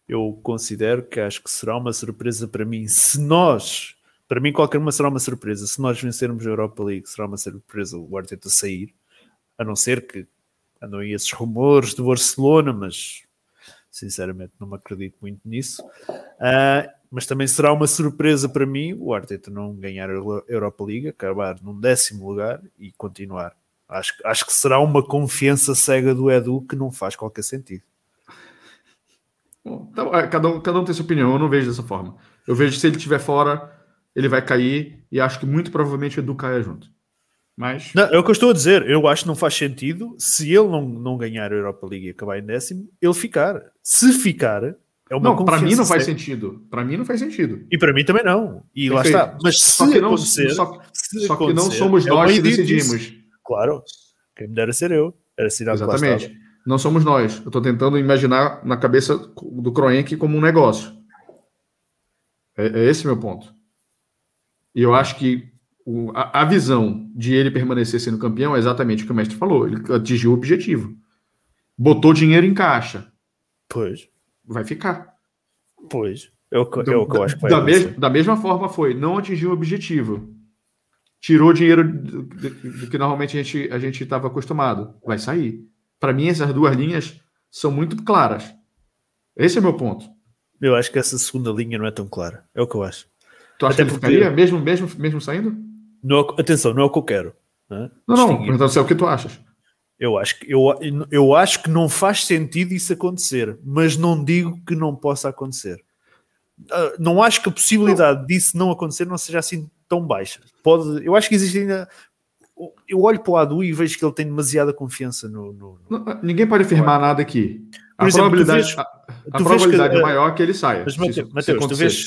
Eu considero que acho que será uma surpresa para mim. Se nós, para mim, qualquer uma será uma surpresa. Se nós vencermos a Europa League, será uma surpresa o Arteta sair. A não ser que andam aí esses rumores do Barcelona, mas sinceramente não me acredito muito nisso. Uh, mas também será uma surpresa para mim o Arteta não ganhar a Europa League, acabar num décimo lugar e continuar. Acho, acho que será uma confiança cega do Edu que não faz qualquer sentido. Então, cada, um, cada um tem sua opinião, eu não vejo dessa forma. Eu vejo que se ele estiver fora, ele vai cair e acho que muito provavelmente o Edu caia junto. Mas... Não, é o que eu estou a dizer. Eu acho que não faz sentido se ele não, não ganhar a Europa League e acabar em décimo, ele ficar. Se ficar, é uma Não, para mim não faz sentido. Para mim não faz sentido. E para mim também não. E Perfeito. lá está. Mas só que não, acontecer, só, se só que não somos é nós que decidimos. Disso. Claro. Quem me dera ser eu. Era sinal Exatamente. Não somos nós. Eu estou tentando imaginar na cabeça do Kroenke como um negócio. É, é esse meu ponto. E eu acho que o, a, a, visão de ele permanecer sendo campeão é exatamente o que o mestre falou. Ele atingiu o objetivo. Botou dinheiro em caixa. Pois. Vai ficar. Pois. É o que, é que eu acho que vai da, mes, da mesma forma foi, não atingiu o objetivo. Tirou dinheiro do, do, do que normalmente a gente a gente estava acostumado. Vai sair. Para mim, essas duas linhas são muito claras. Esse é o meu ponto. Eu acho que essa segunda linha não é tão clara. É o que eu acho. Tu acha Até que ele ficaria, mesmo, mesmo, mesmo saindo? Não, é atenção, não é o que eu quero. Não, é? não, não então é o que tu achas. Eu acho, que, eu, eu acho que não faz sentido isso acontecer, mas não digo que não possa acontecer. Uh, não acho que a possibilidade não. disso não acontecer não seja assim tão baixa. Pode, eu acho que existe ainda. Eu olho para o lado e vejo que ele tem demasiada confiança no. no, no... Não, ninguém pode afirmar nada aqui. A Por exemplo, probabilidade, vês, a, a probabilidade que, é maior que ele saia. Mas, Mateus, tu, vês,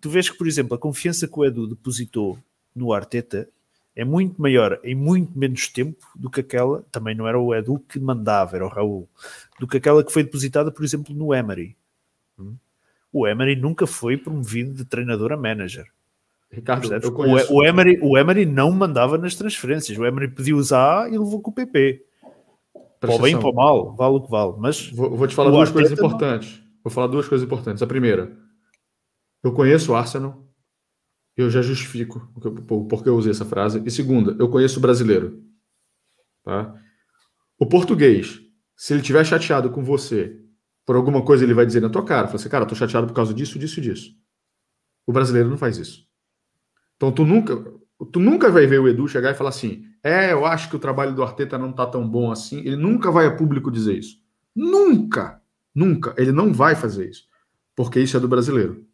tu vês que, por exemplo, a confiança que o Edu depositou no Arteta é muito maior em muito menos tempo do que aquela, também não era o Edu que mandava, era o Raul, do que aquela que foi depositada, por exemplo, no Emery. Hum? O Emery nunca foi promovido de treinador a manager. Ricardo, o, o, Emery, o Emery não mandava nas transferências. O Emery pediu usar e levou com o PP. Para o bem, para o mal, vale o que vale. Mas vou, vou te falar duas coisas importantes. Não... Vou falar duas coisas importantes. A primeira, eu conheço o Arsenal eu já justifico o porquê eu usei essa frase. E segunda, eu conheço o brasileiro. Tá? O português, se ele estiver chateado com você por alguma coisa, ele vai dizer na tua cara, fala assim, cara, tô chateado por causa disso, disso e disso. O brasileiro não faz isso. Então tu nunca, tu nunca vai ver o Edu chegar e falar assim, é, eu acho que o trabalho do Arteta não tá tão bom assim. Ele nunca vai a público dizer isso. Nunca, nunca. Ele não vai fazer isso. Porque isso é do brasileiro.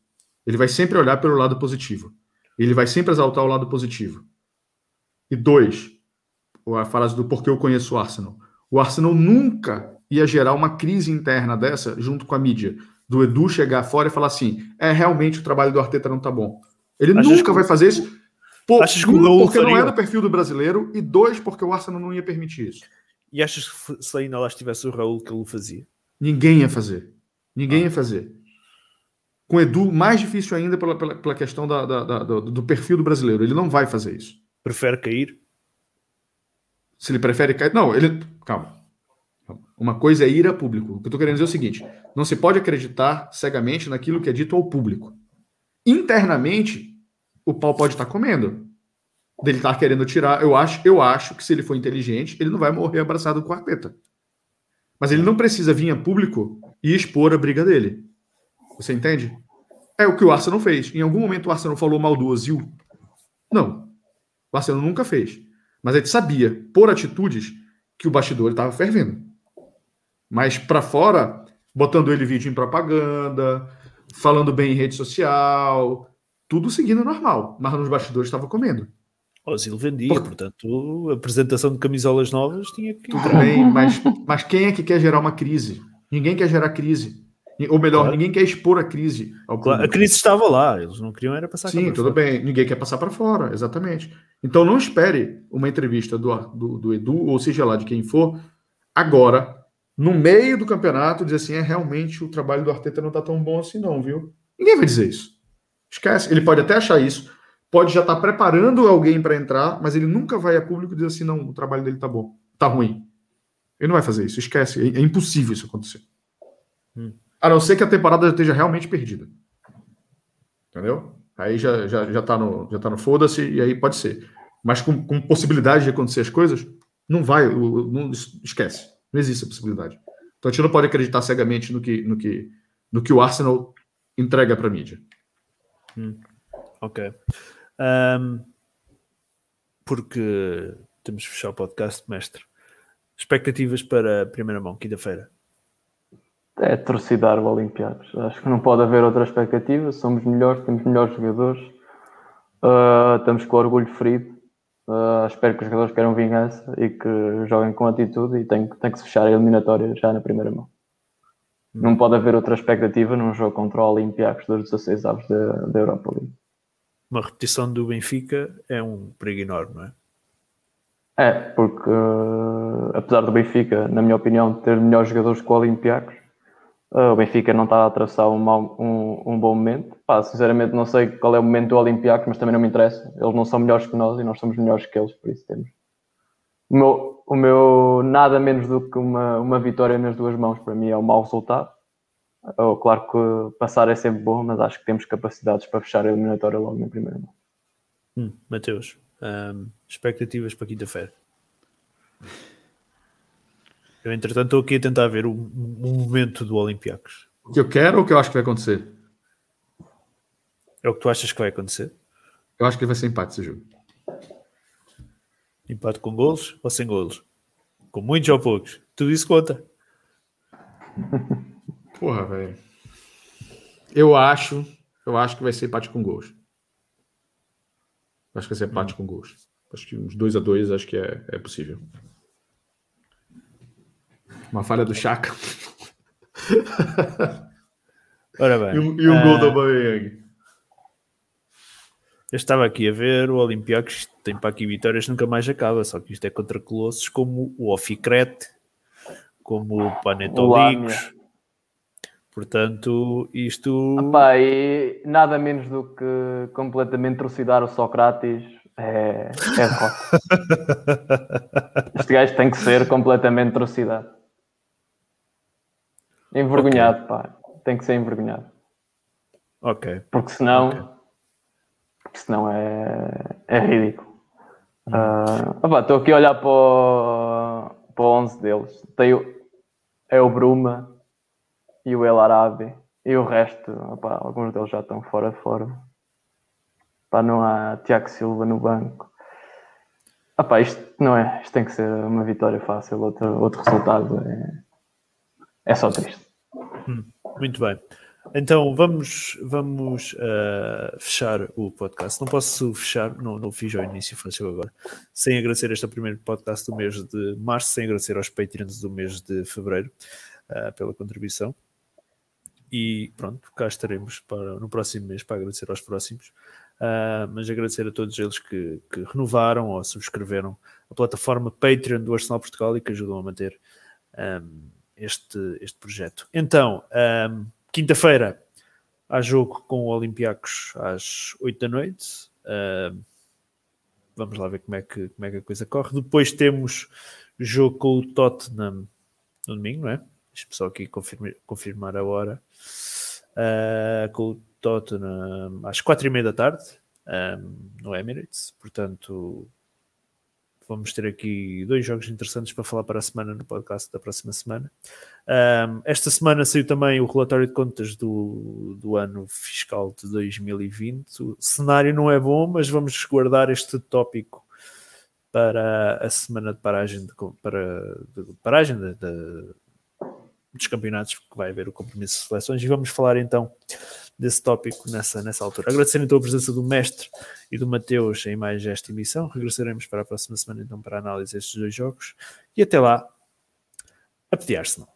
Ele vai sempre olhar pelo lado positivo. Ele vai sempre exaltar o lado positivo. E dois, a frase do porquê eu conheço o Arsenal. O Arsenal nunca ia gerar uma crise interna dessa junto com a mídia. Do Edu chegar fora e falar assim: é realmente o trabalho do Arteta não tá bom. Ele Achas nunca que... vai fazer isso. Por, um, porque não é do perfil do brasileiro, e dois, porque o Arsenal não ia permitir isso. E achas que se ainda lá estivesse o Raul que ele fazia? Ninguém ia fazer. Ninguém ah. ia fazer com Edu, mais difícil ainda pela, pela, pela questão da, da, da, do perfil do brasileiro. Ele não vai fazer isso. Prefere cair? Se ele prefere cair. Não, ele. Calma. Uma coisa é ir a público. O que eu estou querendo dizer é o seguinte: não se pode acreditar cegamente naquilo que é dito ao público. Internamente, o pau pode estar comendo. Dele estar tá querendo tirar. Eu acho, eu acho que se ele for inteligente, ele não vai morrer abraçado com a quarteta. Mas ele não precisa vir a público e expor a briga dele. Você entende? É o que o Arsenal fez. Em algum momento o Arsenal falou mal do Ozil? Não. O Arsenal nunca fez. Mas a gente sabia, por atitudes, que o bastidor estava fervendo. Mas para fora, botando ele vídeo em propaganda, falando bem em rede social, tudo seguindo normal. Mas nos bastidores estava comendo. Ozil vendia, por... portanto, a apresentação de camisolas novas tinha que. Tudo bem, mas, mas quem é que quer gerar uma crise? Ninguém quer gerar crise. Ou melhor, Claro. ninguém quer expor a crise ao Claro, a crise estava lá, eles não queriam era passar Sim, tudo fora. bem. Ninguém quer passar para fora, exatamente. Então não espere uma entrevista do, do, do Edu, ou seja lá de quem for, agora, no meio do campeonato, dizer assim: é realmente o trabalho do Arteta não tá tão bom assim, não, viu? Ninguém vai dizer isso. Esquece. Ele pode até achar isso, pode já estar preparando alguém para entrar, mas ele nunca vai a público dizer assim: não, o trabalho dele tá bom, tá ruim. Ele não vai fazer isso, esquece. É, é impossível isso acontecer. Hum. A não ser que a temporada já esteja realmente perdida. Entendeu? Aí já, já, já, tá no, já tá no foda-se e aí pode ser. Mas com, com possibilidade de acontecer as coisas, não vai, não, esquece. Não existe a possibilidade. Então a gente não pode acreditar cegamente no que, no que, no que o Arsenal entrega para a mídia. Ok. Ahm, porque temos de fechar o podcast, mestre. Expectativas para a primeira mão, quinta-feira. É torcidar o Olympiacos. Acho que não pode haver outra expectativa. Somos melhores, temos melhores jogadores. Ah, estamos com orgulho ferido. Ah, espero que os jogadores queiram vingança e que joguem com atitude e tem, que- tem que se fechar a eliminatória já na primeira mão. Não pode haver outra expectativa num jogo contra o Olympiacos dos 16 avos da, da Europa League. Uma repetição do Benfica é um perigo enorme, não é? É, porque uh, apesar do Benfica, na minha opinião, ter melhores jogadores que o Olympiacos, uh, o Benfica não está a atravessar um, mau- um, um bom momento. Pá, sinceramente, não sei qual é o momento do Olympiacos, mas também não me interessa. Eles não são melhores que nós e nós somos melhores que eles, por isso temos. O meu, o meu nada menos do que uma, uma vitória nas duas mãos, para mim, é um mau resultado. Oh, claro que passar é sempre bom, mas acho que temos capacidades para fechar a eliminatória logo na primeira mão. Hum, Mateus, expectativas para quinta-feira. Eu, entretanto, estou aqui a tentar ver o, o momento do Olympiacos. O que eu quero ou o que eu acho que vai acontecer? É o que tu achas que vai acontecer? Eu acho que vai ser empate esse jogo. Empate com golos ou sem golos? Com muitos ou poucos? Tudo isso conta. <laughs> Porra, velho. Eu acho, eu acho que vai ser empate com gols. Acho que vai ser empate com gols. Acho que uns 2 a 2 acho que é, é possível. Uma falha do Chaka <laughs> Ora bem, e um, e um ah, gol do Aubameyang. eu estava aqui a ver o Olympiacos tem para aqui vitórias nunca mais acaba, só que isto é contra colossos como o Oficrete, como o Panetolicos. Portanto, isto Pá, e nada menos do que completamente trucidar o Sócrates é, é <laughs> este gajo tem que ser completamente trucidado. Envergonhado, pá. Tem que ser envergonhado. Ok. Porque senão, Ok. porque senão é, é ridículo. Ah, opá, Estou aqui a olhar para o, para o 11 deles. Tem o, é o Bruma e o El Arabi. E o resto, opá, alguns deles já estão fora de forma. Pá, não há Tiago Silva no banco. Opá, isto não é. Isto tem que ser uma vitória fácil. Outro, outro resultado é, é só triste. Muito bem. Então vamos, vamos ah, fechar o podcast. Não posso fechar, não, não fiz ao início, faço agora, sem agradecer este primeiro podcast do mês de março, sem agradecer aos Patreons do mês de fevereiro ah, pela contribuição. E pronto, cá estaremos para, no próximo mês para agradecer aos próximos. Ah, mas agradecer a todos eles que, que renovaram ou subscreveram a plataforma Patreon do Arsenal Portugal e que ajudam a manter ahm, este, este projeto. Então, ahm, quinta-feira há jogo com o Olympiacos às 8 da noite. Ahm, vamos lá ver como é, que, como é que a coisa corre. Depois temos jogo com o Tottenham no domingo, não é? Deixa-me só aqui confirmar, confirmar a hora. Ah, com o Tottenham às 4 e meia da tarde ahm, no Emirates. Portanto, vamos ter aqui dois jogos interessantes para falar para a semana no podcast da próxima semana. Um, esta semana saiu também o relatório de contas do, do ano fiscal de 2020. O cenário não é bom, mas vamos guardar este tópico para a semana de paragem, de, para, de paragem de, de, dos campeonatos, que vai haver o compromisso de seleções, e vamos falar então desse tópico nessa, nessa altura. Agradecer então a presença do mestre e do Mateus em mais esta emissão. Regressaremos para a próxima semana então para a análise destes dois jogos. E até lá, a pedir Arsenal.